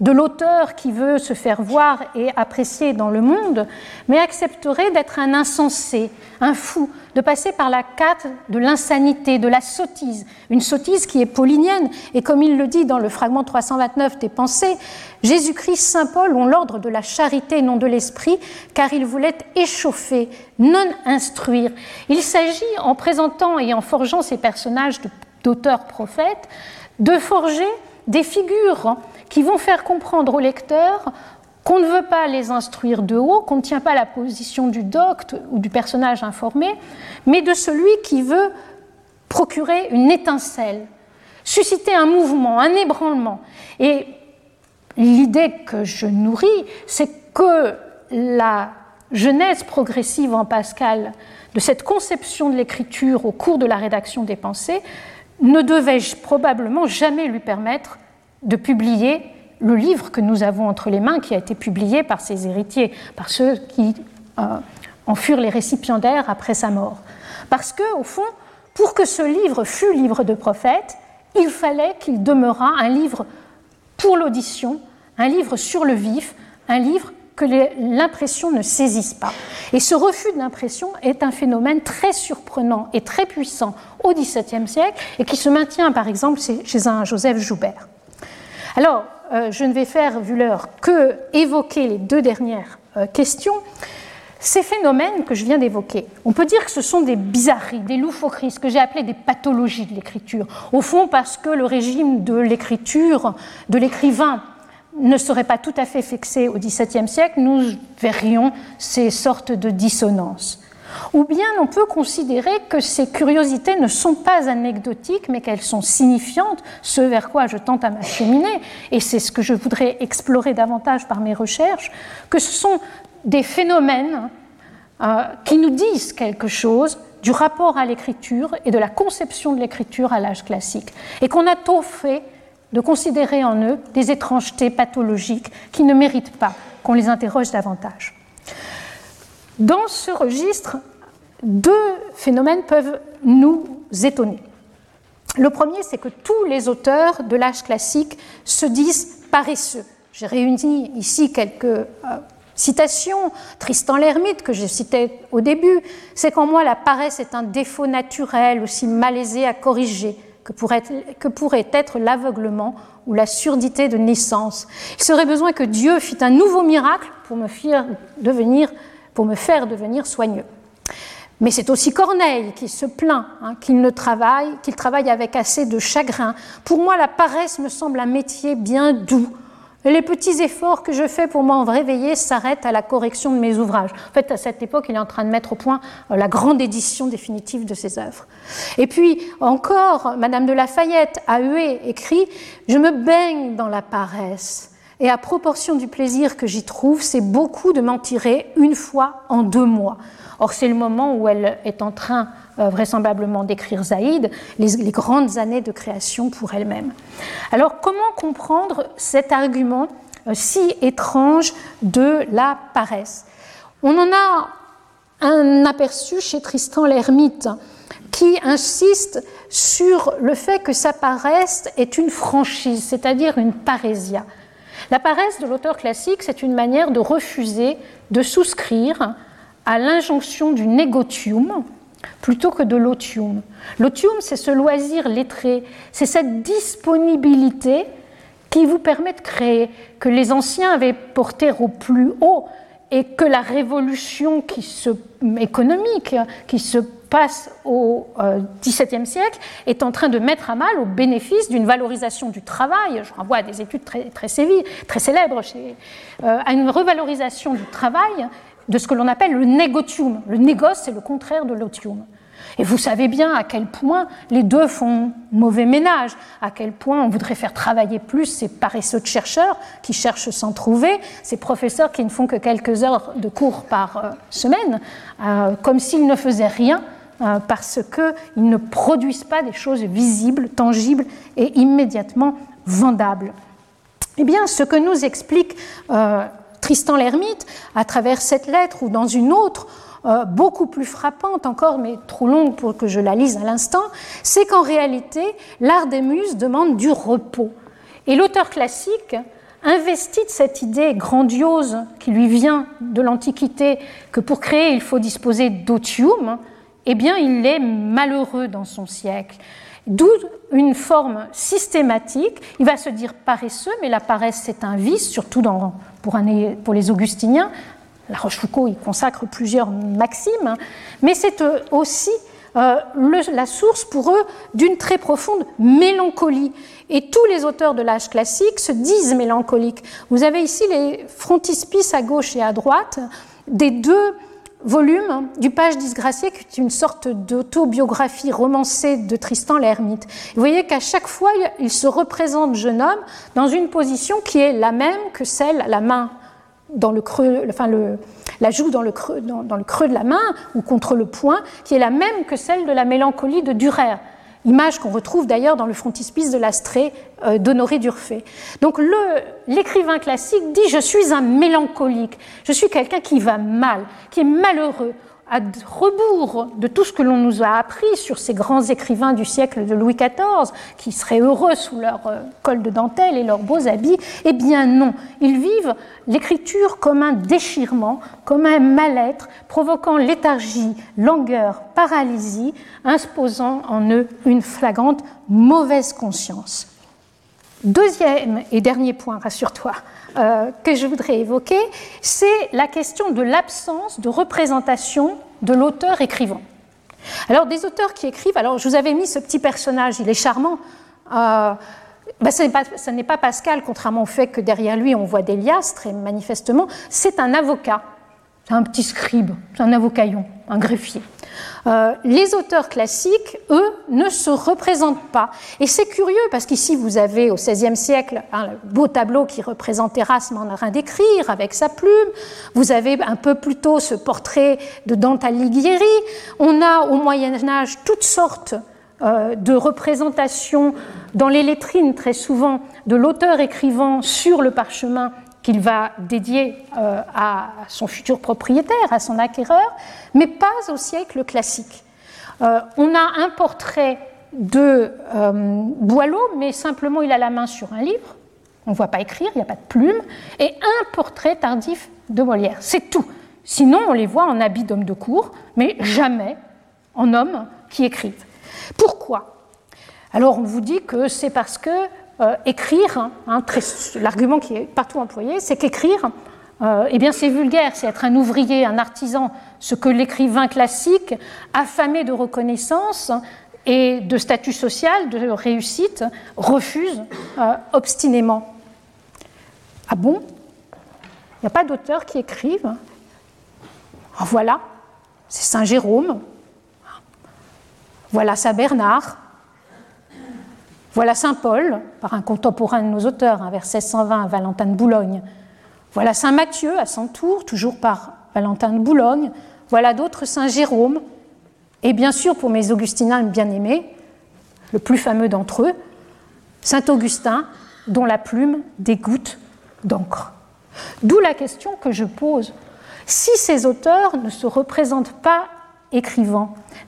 S3: de l'auteur qui veut se faire voir et apprécier dans le monde, mais accepterait d'être un insensé, un fou, de passer par la carte de l'insanité, de la sottise, une sottise qui est paulinienne. Et comme il le dit dans le fragment 329 des Pensées, Jésus-Christ, Saint Paul ont l'ordre de la charité, non de l'esprit, car il voulait échauffer, non instruire. Il s'agit, en présentant et en forgeant ces personnages d'auteurs prophètes, de forger des figures qui vont faire comprendre au lecteur qu'on ne veut pas les instruire de haut, qu'on ne tient pas la position du docte ou du personnage informé, mais de celui qui veut procurer une étincelle, susciter un mouvement, un ébranlement. Et l'idée que je nourris, c'est que la genèse progressive en Pascal de cette conception de l'écriture au cours de la rédaction des pensées ne devait probablement jamais lui permettre de publier le livre que nous avons entre les mains, qui a été publié par ses héritiers, par ceux qui euh, en furent les récipiendaires après sa mort. Parce que, au fond, pour que ce livre fût livre de prophète, il fallait qu'il demeurât un livre pour l'audition, un livre sur le vif, un livre que l'impression ne saisisse pas. Et ce refus de l'impression est un phénomène très surprenant et très puissant au XVIIe siècle et qui se maintient par exemple chez un Joseph Joubert. Alors, je ne vais faire, vu l'heure, que évoquer les deux dernières euh, questions. Ces phénomènes que je viens d'évoquer, on peut dire que ce sont des bizarreries, des loufoqueries, ce que j'ai appelé des pathologies de l'écriture. Au fond, parce que le régime de l'écriture, de l'écrivain, ne serait pas tout à fait fixé au XVIIe siècle, nous verrions ces sortes de dissonances. Ou bien on peut considérer que ces curiosités ne sont pas anecdotiques, mais qu'elles sont signifiantes, ce vers quoi je tente à m'acheminer, et c'est ce que je voudrais explorer davantage par mes recherches, que ce sont des phénomènes euh, qui nous disent quelque chose du rapport à l'écriture et de la conception de l'écriture à l'âge classique, et qu'on a tôt fait de considérer en eux des étrangetés pathologiques qui ne méritent pas qu'on les interroge davantage. Dans ce registre, deux phénomènes peuvent nous étonner. Le premier, c'est que tous les auteurs de l'âge classique se disent paresseux. J'ai réuni ici quelques euh, citations. Tristan l'Hermite, que je citais au début, c'est qu'en moi la paresse est un défaut naturel, aussi malaisé à corriger que pourrait, que pourrait être l'aveuglement ou la surdité de naissance. Il serait besoin que Dieu fît un nouveau miracle pour me faire devenir, pour me faire devenir soigneux. Mais c'est aussi Corneille qui se plaint hein, qu'il ne travaille, qu'il travaille avec assez de chagrin. Pour moi, la paresse me semble un métier bien doux, les petits efforts que je fais pour m'en réveiller s'arrêtent à la correction de mes ouvrages. En fait, à cette époque, il est en train de mettre au point euh, la grande édition définitive de ses œuvres. Et puis encore, Madame de Lafayette a Hué écrit Je me baigne dans la paresse. Et à proportion du plaisir que j'y trouve, c'est beaucoup de m'en tirer une fois en deux mois. Or, c'est le moment où elle est en train euh, vraisemblablement d'écrire Zaïd, les, grandes années de création pour elle-même. Alors comment comprendre cet argument euh, si étrange de la paresse? On en a un aperçu chez Tristan l'Hermite qui insiste sur le fait que sa paresse est une franchise, c'est-à-dire une parésia. La paresse de l'auteur classique, c'est une manière de refuser de souscrire à l'injonction du négotium, plutôt que de l'otium. L'otium, c'est ce loisir lettré, c'est cette disponibilité qui vous permet de créer, que les anciens avaient porté au plus haut et que la révolution qui se, économique qui se passe au XVIIe euh, siècle est en train de mettre à mal au bénéfice d'une valorisation du travail. Je renvoie à des études très, très, très célèbres, euh, à une revalorisation du travail de ce que l'on appelle le négotium. Le négoce, c'est le contraire de l'otium. Et vous savez bien à quel point les deux font mauvais ménage, à quel point on voudrait faire travailler plus ces paresseux de chercheurs qui cherchent sans trouver, ces professeurs qui ne font que quelques heures de cours par euh, semaine, comme s'ils ne faisaient rien euh, parce qu'ils ne produisent pas des choses visibles, tangibles et immédiatement vendables. Eh bien, ce que nous explique Tristan l'Hermite, à travers cette lettre ou dans une autre, euh, beaucoup plus frappante encore, mais trop longue pour que je la lise à l'instant, c'est qu'en réalité, l'art des muses demande du repos. Et l'auteur classique investit de cette idée grandiose qui lui vient de l'Antiquité, que pour créer il faut disposer d'otium, eh bien il est malheureux dans son siècle. D'où une forme systématique. Il va se dire paresseux, mais la paresse, c'est un vice, surtout pour, les augustiniens. La Rochefoucauld y consacre plusieurs maximes, mais c'est euh, aussi euh, la source pour eux d'une très profonde mélancolie. Et tous les auteurs de l'âge classique se disent mélancoliques. Vous avez ici les frontispices à gauche et à droite des deux volume du Page disgracié, qui est une sorte d'autobiographie romancée de Tristan l'Hermite. Vous voyez qu'à chaque fois, il se représente jeune homme dans une position qui est la même que celle, la main dans le creux, enfin la joue dans le, creux, dans, le creux de la main ou contre le poing, qui est la même que celle de la mélancolie de Durer image qu'on retrouve d'ailleurs dans le frontispice de l'Astrée euh, d'Honoré d'Urfé. Donc l'écrivain classique dit Je suis un mélancolique, je suis quelqu'un qui va mal, qui est malheureux, à rebours de tout ce que l'on nous a appris sur ces grands écrivains du siècle de Louis XIV, qui seraient heureux sous leur euh, col de dentelle et leurs beaux habits, eh bien non, ils vivent l'écriture comme un déchirement, comme un mal-être, provoquant léthargie, langueur, paralysie, imposant en eux une flagrante mauvaise conscience. Deuxième et dernier point, rassure-toi, euh, que je voudrais évoquer, c'est la question de l'absence de représentation de l'auteur écrivant. Alors, des auteurs qui écrivent, alors je vous avais mis ce petit personnage, il est charmant. Euh, ben, ce n'est pas, Pascal, contrairement au fait que derrière lui on voit Délias, très manifestement, c'est un avocat, c'est un petit scribe, c'est un avocaillon, un greffier. Euh, les auteurs classiques, eux, ne se représentent pas. Et c'est curieux parce qu'ici, vous avez au XVIe siècle un beau tableau qui représente Erasme en train d'écrire avec sa plume. Vous avez un peu plus tôt ce portrait de Dante Alighieri. On a au Moyen Âge toutes sortes euh, de représentations dans les lettrines, très souvent, de l'auteur écrivant sur le parchemin qu'il va dédier euh, à son futur propriétaire, à son acquéreur, mais pas au siècle classique. Euh, on a un portrait de euh, Boileau, mais simplement il a la main sur un livre, on ne voit pas écrire, il n'y a pas de plume, et un portrait tardif de Molière. C'est tout. Sinon, on les voit en habit d'homme de cour, mais jamais en homme qui écrivent. Pourquoi? Alors, on vous dit que c'est parce que euh, écrire, hein, l'argument qui est partout employé, c'est qu'écrire, euh, eh bien c'est vulgaire, c'est être un ouvrier, un artisan, ce que l'écrivain classique, affamé de reconnaissance et de statut social, de réussite, refuse euh, obstinément. Ah bon? Il n'y a pas d'auteurs qui écrivent ah, Voilà, c'est Saint Jérôme, voilà Saint Bernard, voilà Saint Paul, par un contemporain de nos auteurs, vers 1620, Valentin de Boulogne. Voilà Saint Matthieu à son tour, toujours par Valentin de Boulogne. Voilà d'autres Saint Jérôme. Et bien sûr, pour mes augustiniens bien-aimés, le plus fameux d'entre eux, Saint Augustin, dont la plume dégoutte d'encre. D'où la question que je pose. Si ces auteurs ne se représentent pas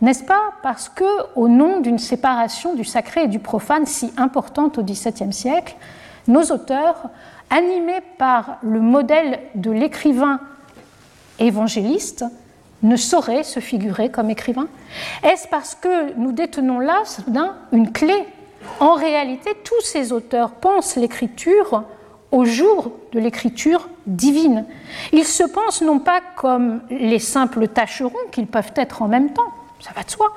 S3: n'est-ce pas parce que, au nom d'une séparation du sacré et du profane si importante au XVIIe siècle, nos auteurs, animés par le modèle de l'écrivain évangéliste, ne sauraient se figurer comme écrivains? Est-ce parce que nous détenons là, une clé? En réalité, tous ces auteurs pensent l'écriture au jour de l'écriture divine. Ils se pensent non pas comme les simples tâcherons qu'ils peuvent être en même temps, ça va de soi,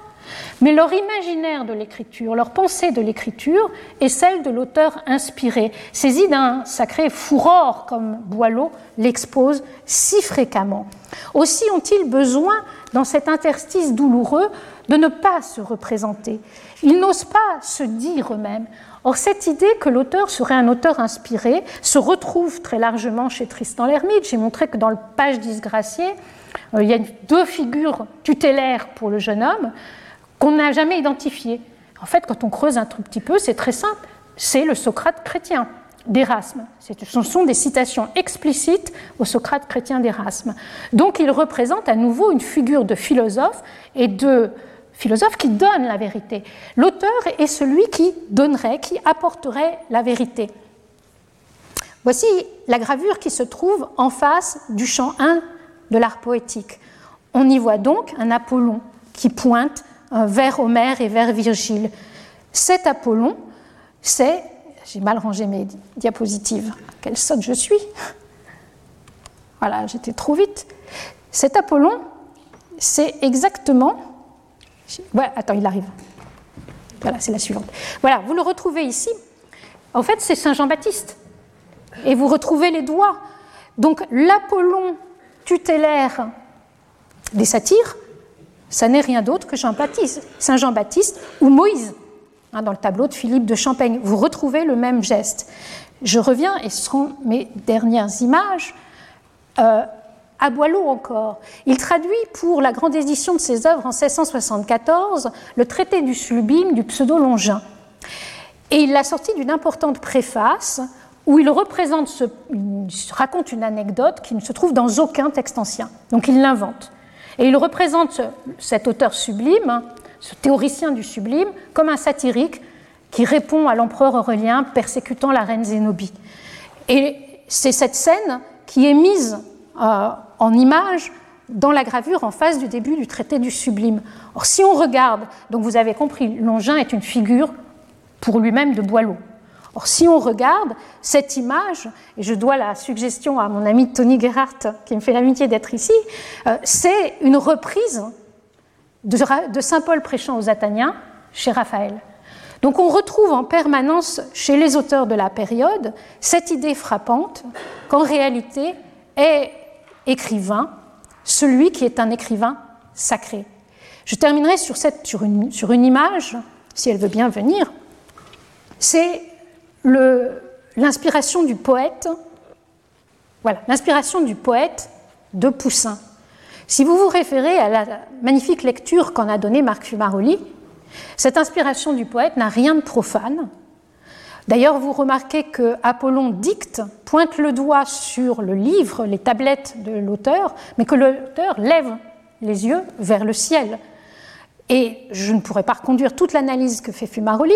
S3: mais leur imaginaire de l'écriture, leur pensée de l'écriture est celle de l'auteur inspiré, saisi d'un sacré furor comme Boileau l'expose si fréquemment. Aussi ont-ils besoin, dans cet interstice douloureux, de ne pas se représenter. Ils n'osent pas se dire eux-mêmes. Or, cette idée que l'auteur serait un auteur inspiré se retrouve très largement chez Tristan l'Hermite. J'ai montré que dans le page disgracié, euh, il y a deux figures tutélaires pour le jeune homme qu'on n'a jamais identifiées. En fait, quand on creuse un tout petit peu, c'est très simple. C'est le Socrate chrétien d'Erasme. Ce sont des citations explicites au Socrate chrétien d'Erasme. Donc il représente à nouveau une figure de philosophe et de philosophe qui donne la vérité. L'auteur est celui qui donnerait, qui apporterait la vérité. Voici la gravure qui se trouve en face du chant 1 de l'art poétique. On y voit donc un Apollon qui pointe vers Homère et vers Virgile. Cet Apollon, c'est. J'ai mal rangé mes diapositives. Quelle sotte je suis Voilà, j'étais trop vite. Cet Apollon, c'est exactement Ouais, attends, il arrive. Voilà, c'est la suivante. Voilà, vous le retrouvez ici. En fait, c'est Saint Jean-Baptiste. Et vous retrouvez les doigts. Donc l'Apollon tutélaire des satyres, ça n'est rien d'autre que Jean-Baptiste, Saint Jean-Baptiste ou Moïse. Hein, dans le tableau de Philippe de Champaigne, vous retrouvez le même geste. Je reviens, et ce seront mes dernières images, euh, à Boileau encore. Il traduit pour la grande édition de ses œuvres en 1674 le traité du sublime du pseudo-Longin. Et il l'a sorti d'une importante préface où il représente raconte une anecdote qui ne se trouve dans aucun texte ancien. Donc il l'invente. Et il représente cet auteur sublime, ce théoricien du sublime, comme un satirique qui répond à l'empereur Aurélien persécutant la reine Zénobie. Et c'est cette scène qui est mise euh, en image dans la gravure en face du début du traité du sublime. Or, si on regarde, donc vous avez compris, Longin est une figure pour lui-même de Boileau. Or, si on regarde cette image, et je dois la suggestion à mon ami Tony Gerhardt, qui me fait l'amitié d'être ici, euh, c'est une reprise de, Saint Paul prêchant aux Atheniens chez Raphaël. Donc on retrouve en permanence chez les auteurs de la période cette idée frappante qu'en réalité est écrivain celui qui est un écrivain sacré. Je terminerai sur, cette, sur, une, sur une image, si elle veut bien venir. C'est l'inspiration du poète, voilà, l'inspiration du poète de Poussin. Si vous vous référez à la magnifique lecture qu'en a donnée Marc Fumaroli, cette inspiration du poète n'a rien de profane. D'ailleurs, vous remarquez que Apollon dicte, pointe le doigt sur le livre, les tablettes de l'auteur, mais que l'auteur lève les yeux vers le ciel. Et je ne pourrais pas reconduire toute l'analyse que fait Fumaroli,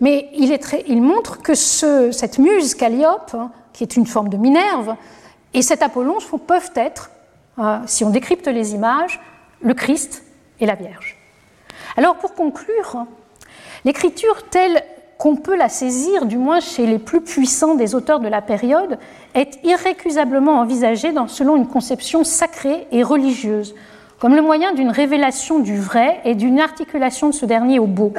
S3: mais il, montre que cette muse Calliope, hein, qui est une forme de Minerve, et cet Apollon peuvent être, euh, si on décrypte les images, le Christ et la Vierge. Alors pour conclure, l'écriture telle qu'on peut la saisir, du moins chez les plus puissants des auteurs de la période, est irrécusablement envisagée selon une conception sacrée et religieuse, comme le moyen d'une révélation du vrai et d'une articulation de ce dernier au beau.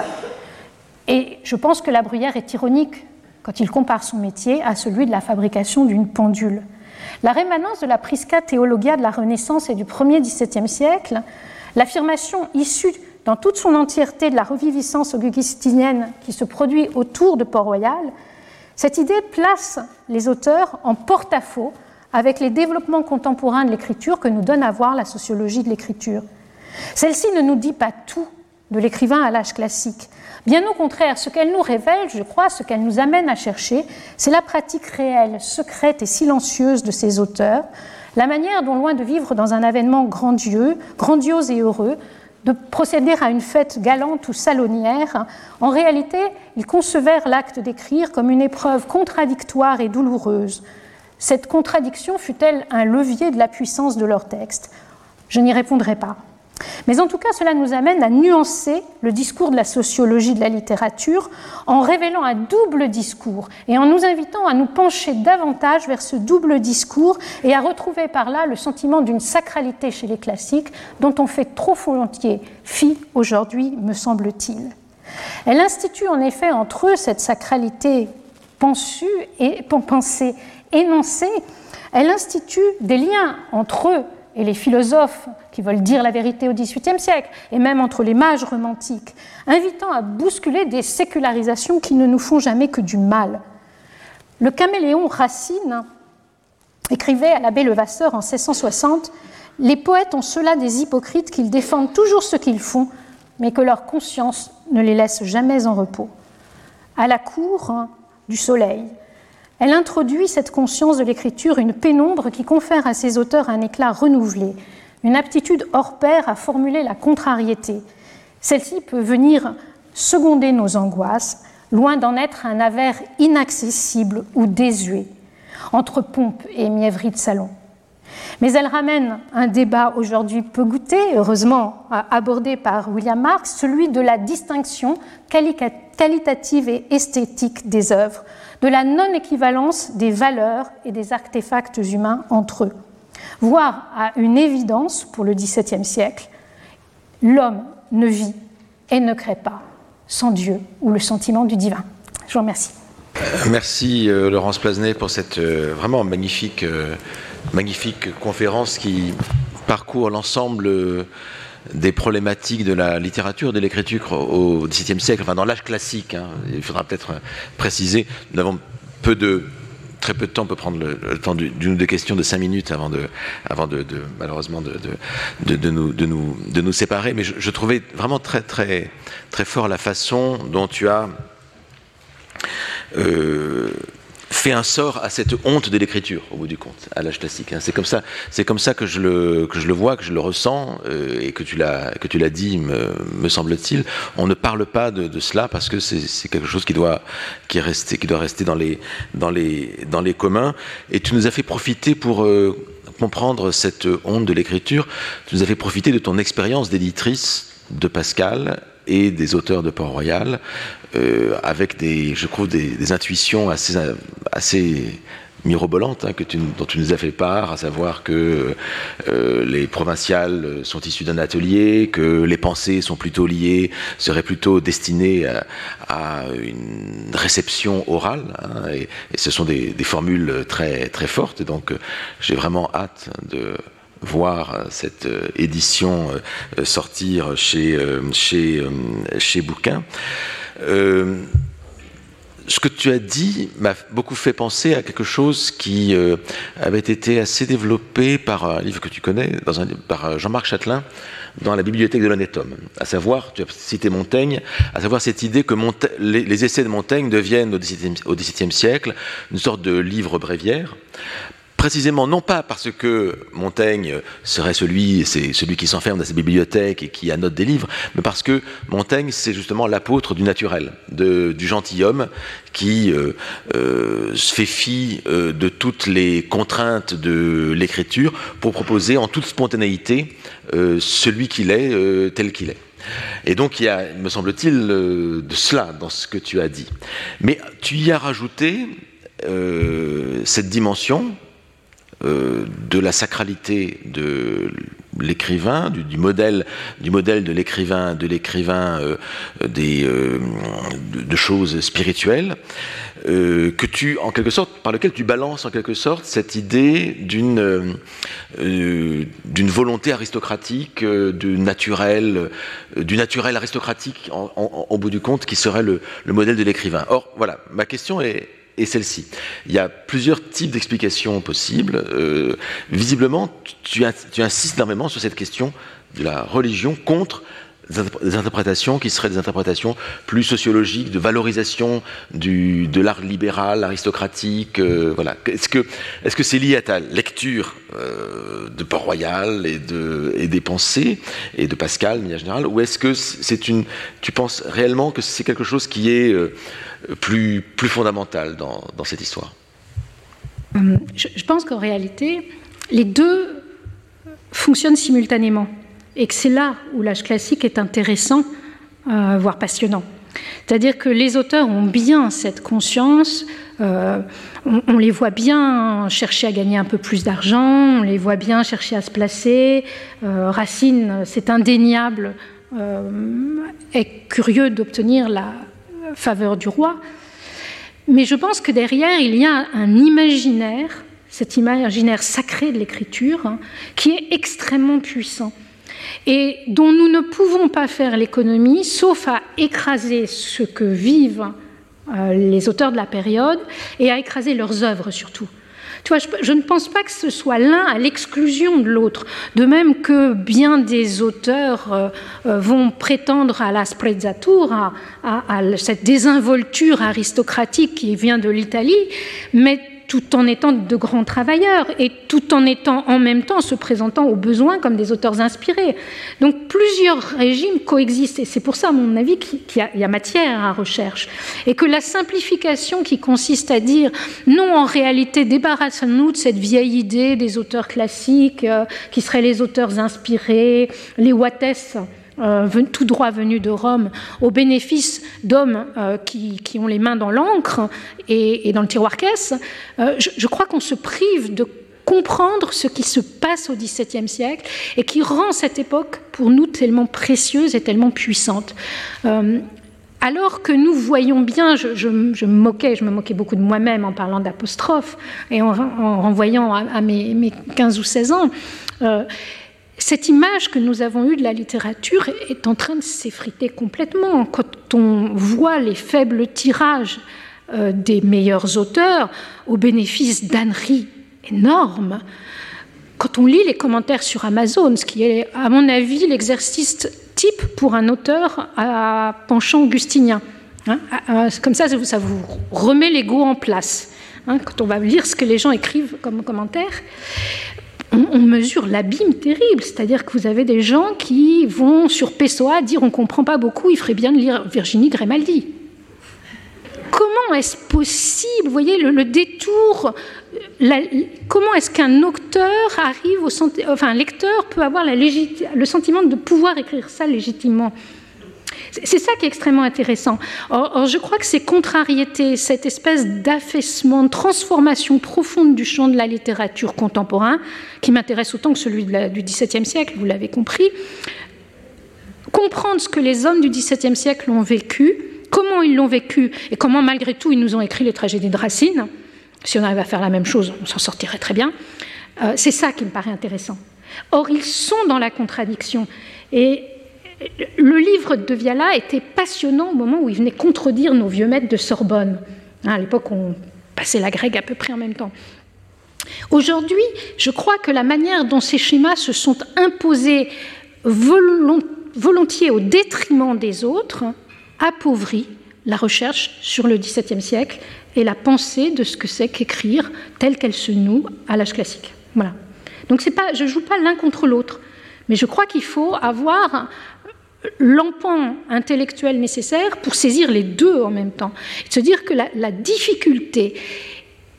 S3: Et je pense que la Bruyère est ironique quand il compare son métier à celui de la fabrication d'une pendule. La rémanence de la Prisca Theologia de la Renaissance et du 1er XVIIe siècle, l'affirmation issue dans toute son entièreté de la reviviscence augustinienne qui se produit autour de Port-Royal, cette idée place les auteurs en porte-à-faux avec les développements contemporains de l'écriture que nous donne à voir la sociologie de l'écriture. Celle-ci ne nous dit pas tout de l'écrivain à l'âge classique. Bien au contraire, ce qu'elle nous révèle, je crois, ce qu'elle nous amène à chercher, c'est la pratique réelle, secrète et silencieuse de ces auteurs, la manière dont, loin de vivre dans un avènement grandiose et heureux, de procéder à une fête galante ou salonnière, en réalité, ils concevèrent l'acte d'écrire comme une épreuve contradictoire et douloureuse, cette contradiction fut-elle un levier de la puissance de leur texte? Je n'y répondrai pas. Mais en tout cas, cela nous amène à nuancer le discours de la sociologie de la littérature en révélant un double discours et en nous invitant à nous pencher davantage vers ce double discours et à retrouver par là le sentiment d'une sacralité chez les classiques dont on fait trop volontiers fi aujourd'hui, me semble-t-il. Elle institue en effet entre eux cette sacralité pensée et pensée énoncée, elle institue des liens entre eux et les philosophes qui veulent dire la vérité au XVIIIe siècle, et même entre les mages romantiques, invitant à bousculer des sécularisations qui ne nous font jamais que du mal. Le caméléon Racine écrivait à l'abbé Levasseur en 1660 Les poètes ont cela des hypocrites qu'ils défendent toujours ce qu'ils font, mais que leur conscience ne les laisse jamais en repos. À la cour du soleil, elle introduit cette conscience de l'écriture, une pénombre qui confère à ses auteurs un éclat renouvelé, une aptitude hors pair à formuler la contrariété. Celle-ci peut venir seconder nos angoisses, loin d'en être un avers inaccessible ou désuet, entre pompe et mièvrerie de salon. Mais elle ramène un débat aujourd'hui peu goûté, heureusement abordé par William Marx, celui de la distinction qualitative et esthétique des œuvres, de la non-équivalence des valeurs et des artefacts humains entre eux, voire à une évidence pour le XVIIe siècle, l'homme ne vit et ne crée pas sans Dieu ou le sentiment du divin. Je vous remercie.
S2: Merci euh, Laurence Plasnet pour cette euh, vraiment magnifique, euh, magnifique conférence qui parcours l'ensemble des problématiques de la littérature, de l'écriture au XVIIe siècle, enfin dans l'âge classique. Hein. il faudra peut-être préciser, nous avons très peu de temps, on peut prendre le, temps d'une ou deux questions de cinq minutes avant de, avant de, malheureusement de, de, nous, de, nous, de nous séparer. Mais je, trouvais vraiment très, très, très fort la façon dont tu as euh, fait un sort à cette honte de l'écriture, au bout du compte, à l'âge classique. Hein. C'est comme ça, c'est comme ça que je le que je le vois, que je le ressens, euh, et que tu l'as que tu l'as dit, me, semble-t-il. On ne parle pas de, de cela parce que c'est quelque chose qui doit qui est resté, qui doit rester dans les dans les dans les communs. Et tu nous as fait profiter pour euh, comprendre cette honte de l'écriture. Tu nous as fait profiter de ton expérience d'éditrice de Pascal et des auteurs de Port-Royal, euh, avec des, je trouve, des, intuitions assez, assez hein, dont tu nous as fait part, à savoir que euh, les provinciales sont issues d'un atelier, que les pensées sont plutôt liées, seraient plutôt destinées à, une réception orale, hein, et, ce sont des, formules très très fortes. Donc, j'ai vraiment hâte de voir cette euh, édition sortir chez, chez, chez Bouquin. Ce que tu as dit m'a beaucoup fait penser à quelque chose qui avait été assez développé par un livre que tu connais, par Jean-Marc Châtelain, dans la bibliothèque de l'honnête homme. À savoir, tu as cité Montaigne, à savoir cette idée que les, essais de Montaigne deviennent au XVIIe siècle une sorte de livre bréviaire, précisément non pas parce que Montaigne serait celui, c'est celui qui s'enferme dans sa bibliothèque et qui annote des livres, mais parce que Montaigne c'est justement l'apôtre du naturel, du gentilhomme qui euh, euh, se fait fi euh, de toutes les contraintes de l'écriture pour proposer en toute spontanéité celui qu'il est tel qu'il est. Et donc il y a, me semble-t-il, de cela dans ce que tu as dit. Mais tu y as rajouté cette dimension euh, de la sacralité de l'écrivain, du, modèle, du modèle de l'écrivain, de l'écrivain euh, des euh, de, choses spirituelles, que tu, en quelque sorte, par lequel tu balances en quelque sorte cette idée d'une d'une volonté aristocratique, du naturel, du naturel aristocratique, en, bout du compte, qui serait le, le modèle de l'écrivain. Or, voilà, ma question est et celle-ci. Il y a plusieurs types d'explications possibles. Euh, visiblement, tu, insistes énormément sur cette question de la religion contre des interprétations qui seraient des interprétations plus sociologiques, de valorisation de l'art libéral, aristocratique. Euh, voilà. Est-ce que c'est lié à ta lecture euh, de Port-Royal et de des pensées et de Pascal, en général, ou est-ce que c'est une tu penses réellement que c'est quelque chose qui est plus, plus fondamentale dans, dans cette histoire
S3: euh, je, pense qu'en réalité, les deux fonctionnent simultanément et que c'est là où l'âge classique est intéressant, euh, voire passionnant. C'est-à-dire que les auteurs ont bien cette conscience, euh, on, les voit bien chercher à gagner un peu plus d'argent, on les voit bien chercher à se placer. Racine, c'est indéniable, est curieux d'obtenir la, faveur du roi. Mais je pense que derrière, il y a un imaginaire, cet imaginaire sacré de l'écriture, hein, qui est extrêmement puissant et dont nous ne pouvons pas faire l'économie, sauf à écraser ce que vivent euh, les auteurs de la période et à écraser leurs œuvres surtout. Tu vois, je, ne pense pas que ce soit l'un à l'exclusion de l'autre, de même que bien des auteurs euh, euh, vont prétendre à la sprezzatura, à, à, cette désinvolture aristocratique qui vient de l'Italie, mais tout en étant de grands travailleurs et tout en étant en même temps se présentant aux besoins comme des auteurs inspirés. Donc plusieurs régimes coexistent et c'est pour ça, à mon avis, qu'il y, a matière à recherche. Et que la simplification qui consiste à dire non, en réalité, débarrassons-nous de cette vieille idée des auteurs classiques euh, qui seraient les auteurs inspirés, les Wattès euh, tout droit venus de Rome, au bénéfice d'hommes euh, qui, ont les mains dans l'encre et, dans le tiroir caisse, euh, je, crois qu'on se prive de comprendre ce qui se passe au XVIIe siècle et qui rend cette époque pour nous tellement précieuse et tellement puissante. alors que nous voyons bien, je, me moquais, je me moquais beaucoup de moi-même en parlant d'apostrophe et en, renvoyant à, mes, mes, 15 ou 16 ans, cette image que nous avons eue de la littérature est en train de s'effriter complètement. Quand on voit les faibles tirages euh, des meilleurs auteurs au bénéfice d'âneries énormes, quand on lit les commentaires sur Amazon, ce qui est, à mon avis, l'exercice type pour un auteur à penchant augustinien. Hein, comme ça, ça vous remet l'ego en place. Hein, quand on va lire ce que les gens écrivent comme commentaires, on, mesure l'abîme terrible. C'est-à-dire que vous avez des gens qui vont sur Pessoa dire on comprend pas beaucoup, il ferait bien de lire Virginie Grimaldi. Comment est-ce possible Vous voyez le, détour. comment est-ce qu'un auteur arrive au enfin un lecteur peut avoir le sentiment de pouvoir écrire ça légitimement? C'est ça qui est extrêmement intéressant. Or, je crois que ces contrariétés, cette espèce d'affaissement, de transformation profonde du champ de la littérature contemporain, qui m'intéresse autant que celui du XVIIe siècle, vous l'avez compris, comprendre ce que les hommes du XVIIe siècle ont vécu, comment ils l'ont vécu et comment malgré tout ils nous ont écrit les tragédies de Racine, si on arrive à faire la même chose, on s'en sortirait très bien, euh, c'est ça qui me paraît intéressant. Or, ils sont dans la contradiction. Et le livre de Viala était passionnant au moment où il venait contredire nos vieux maîtres de Sorbonne. Hein, à l'époque, on passait la grecque à peu près en même temps. Aujourd'hui, je crois que la manière dont ces schémas se sont imposés volontiers au détriment des autres appauvrit la recherche sur le XVIIe siècle et la pensée de ce que c'est qu'écrire telle qu'elle se noue à l'âge classique. Voilà. Donc je ne joue pas l'un contre l'autre, mais je crois qu'il faut avoir l'empant intellectuel nécessaire pour saisir les deux en même temps. Et se dire que la, difficulté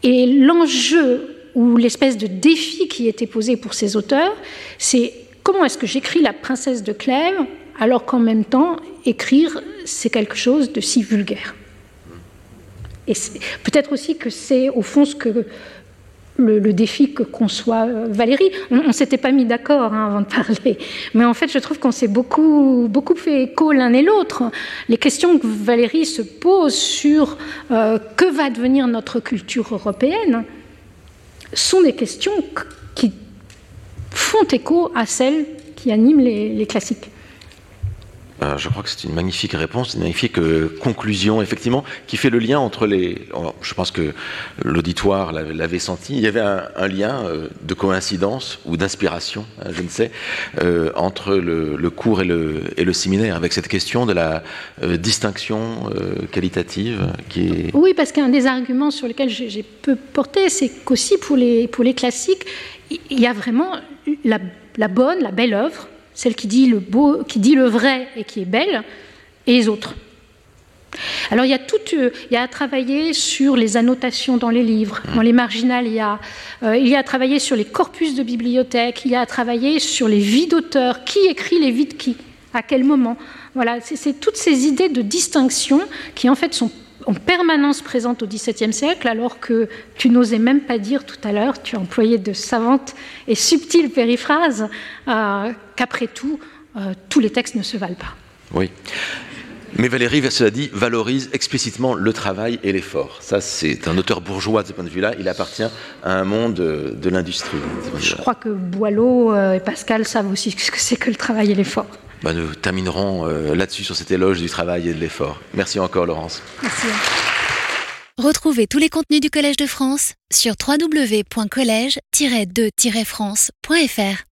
S3: et l'enjeu ou l'espèce de défi qui était posé pour ces auteurs, c'est comment est-ce que j'écris la princesse de Clèves alors qu'en même temps, écrire, c'est quelque chose de si vulgaire. Et peut-être aussi que c'est au fond ce que le, défi que conçoit euh, Valérie. On ne s'était pas mis d'accord hein, avant de parler, mais en fait, je trouve qu'on s'est beaucoup, beaucoup fait écho l'un et l'autre. Les questions que Valérie se pose sur euh, que va devenir notre culture européenne sont des questions qui font écho à celles qui animent les classiques.
S2: Euh, je crois que c'est une magnifique réponse, une magnifique euh, conclusion, effectivement, qui fait le lien entre les. Je pense que l'auditoire l'avait senti. Il y avait un, lien euh, de coïncidence ou d'inspiration, hein, je ne sais, entre le, cours et le, séminaire, avec cette question de la distinction qualitative qui est.
S3: Oui, parce qu'un des arguments sur lesquels j'ai peu porté, c'est qu'aussi pour les, classiques, il y a vraiment la bonne, la belle œuvre celle qui dit le beau, qui dit le vrai et qui est belle, et les autres. Alors il y a tout, euh, il y a à travailler sur les annotations dans les livres, dans les marginalia, euh, il y a à travailler sur les corpus de bibliothèque, il y a à travailler sur les vies d'auteurs, qui écrit les vies de qui, à quel moment? Voilà, c'est toutes ces idées de distinction qui en fait sont en permanence présente au XVIIe siècle, alors que tu n'osais même pas dire tout à l'heure, tu as employé de savantes et subtiles périphrases, euh, qu'après tout, euh, tous les textes ne se valent pas.
S2: Oui. Mais Valérie, cela dit, valorise explicitement le travail et l'effort. Ça, c'est un auteur bourgeois de ce point de vue-là. Il appartient à un monde de l'industrie.
S3: Je crois que Boileau euh, et Pascal savent aussi ce que c'est que le travail et l'effort.
S2: Bah, nous terminerons euh, là-dessus sur cet éloge du travail et de l'effort. Merci encore Laurence.
S3: Merci.
S1: Retrouvez tous les contenus du Collège de France sur www.colège-2-france.fr.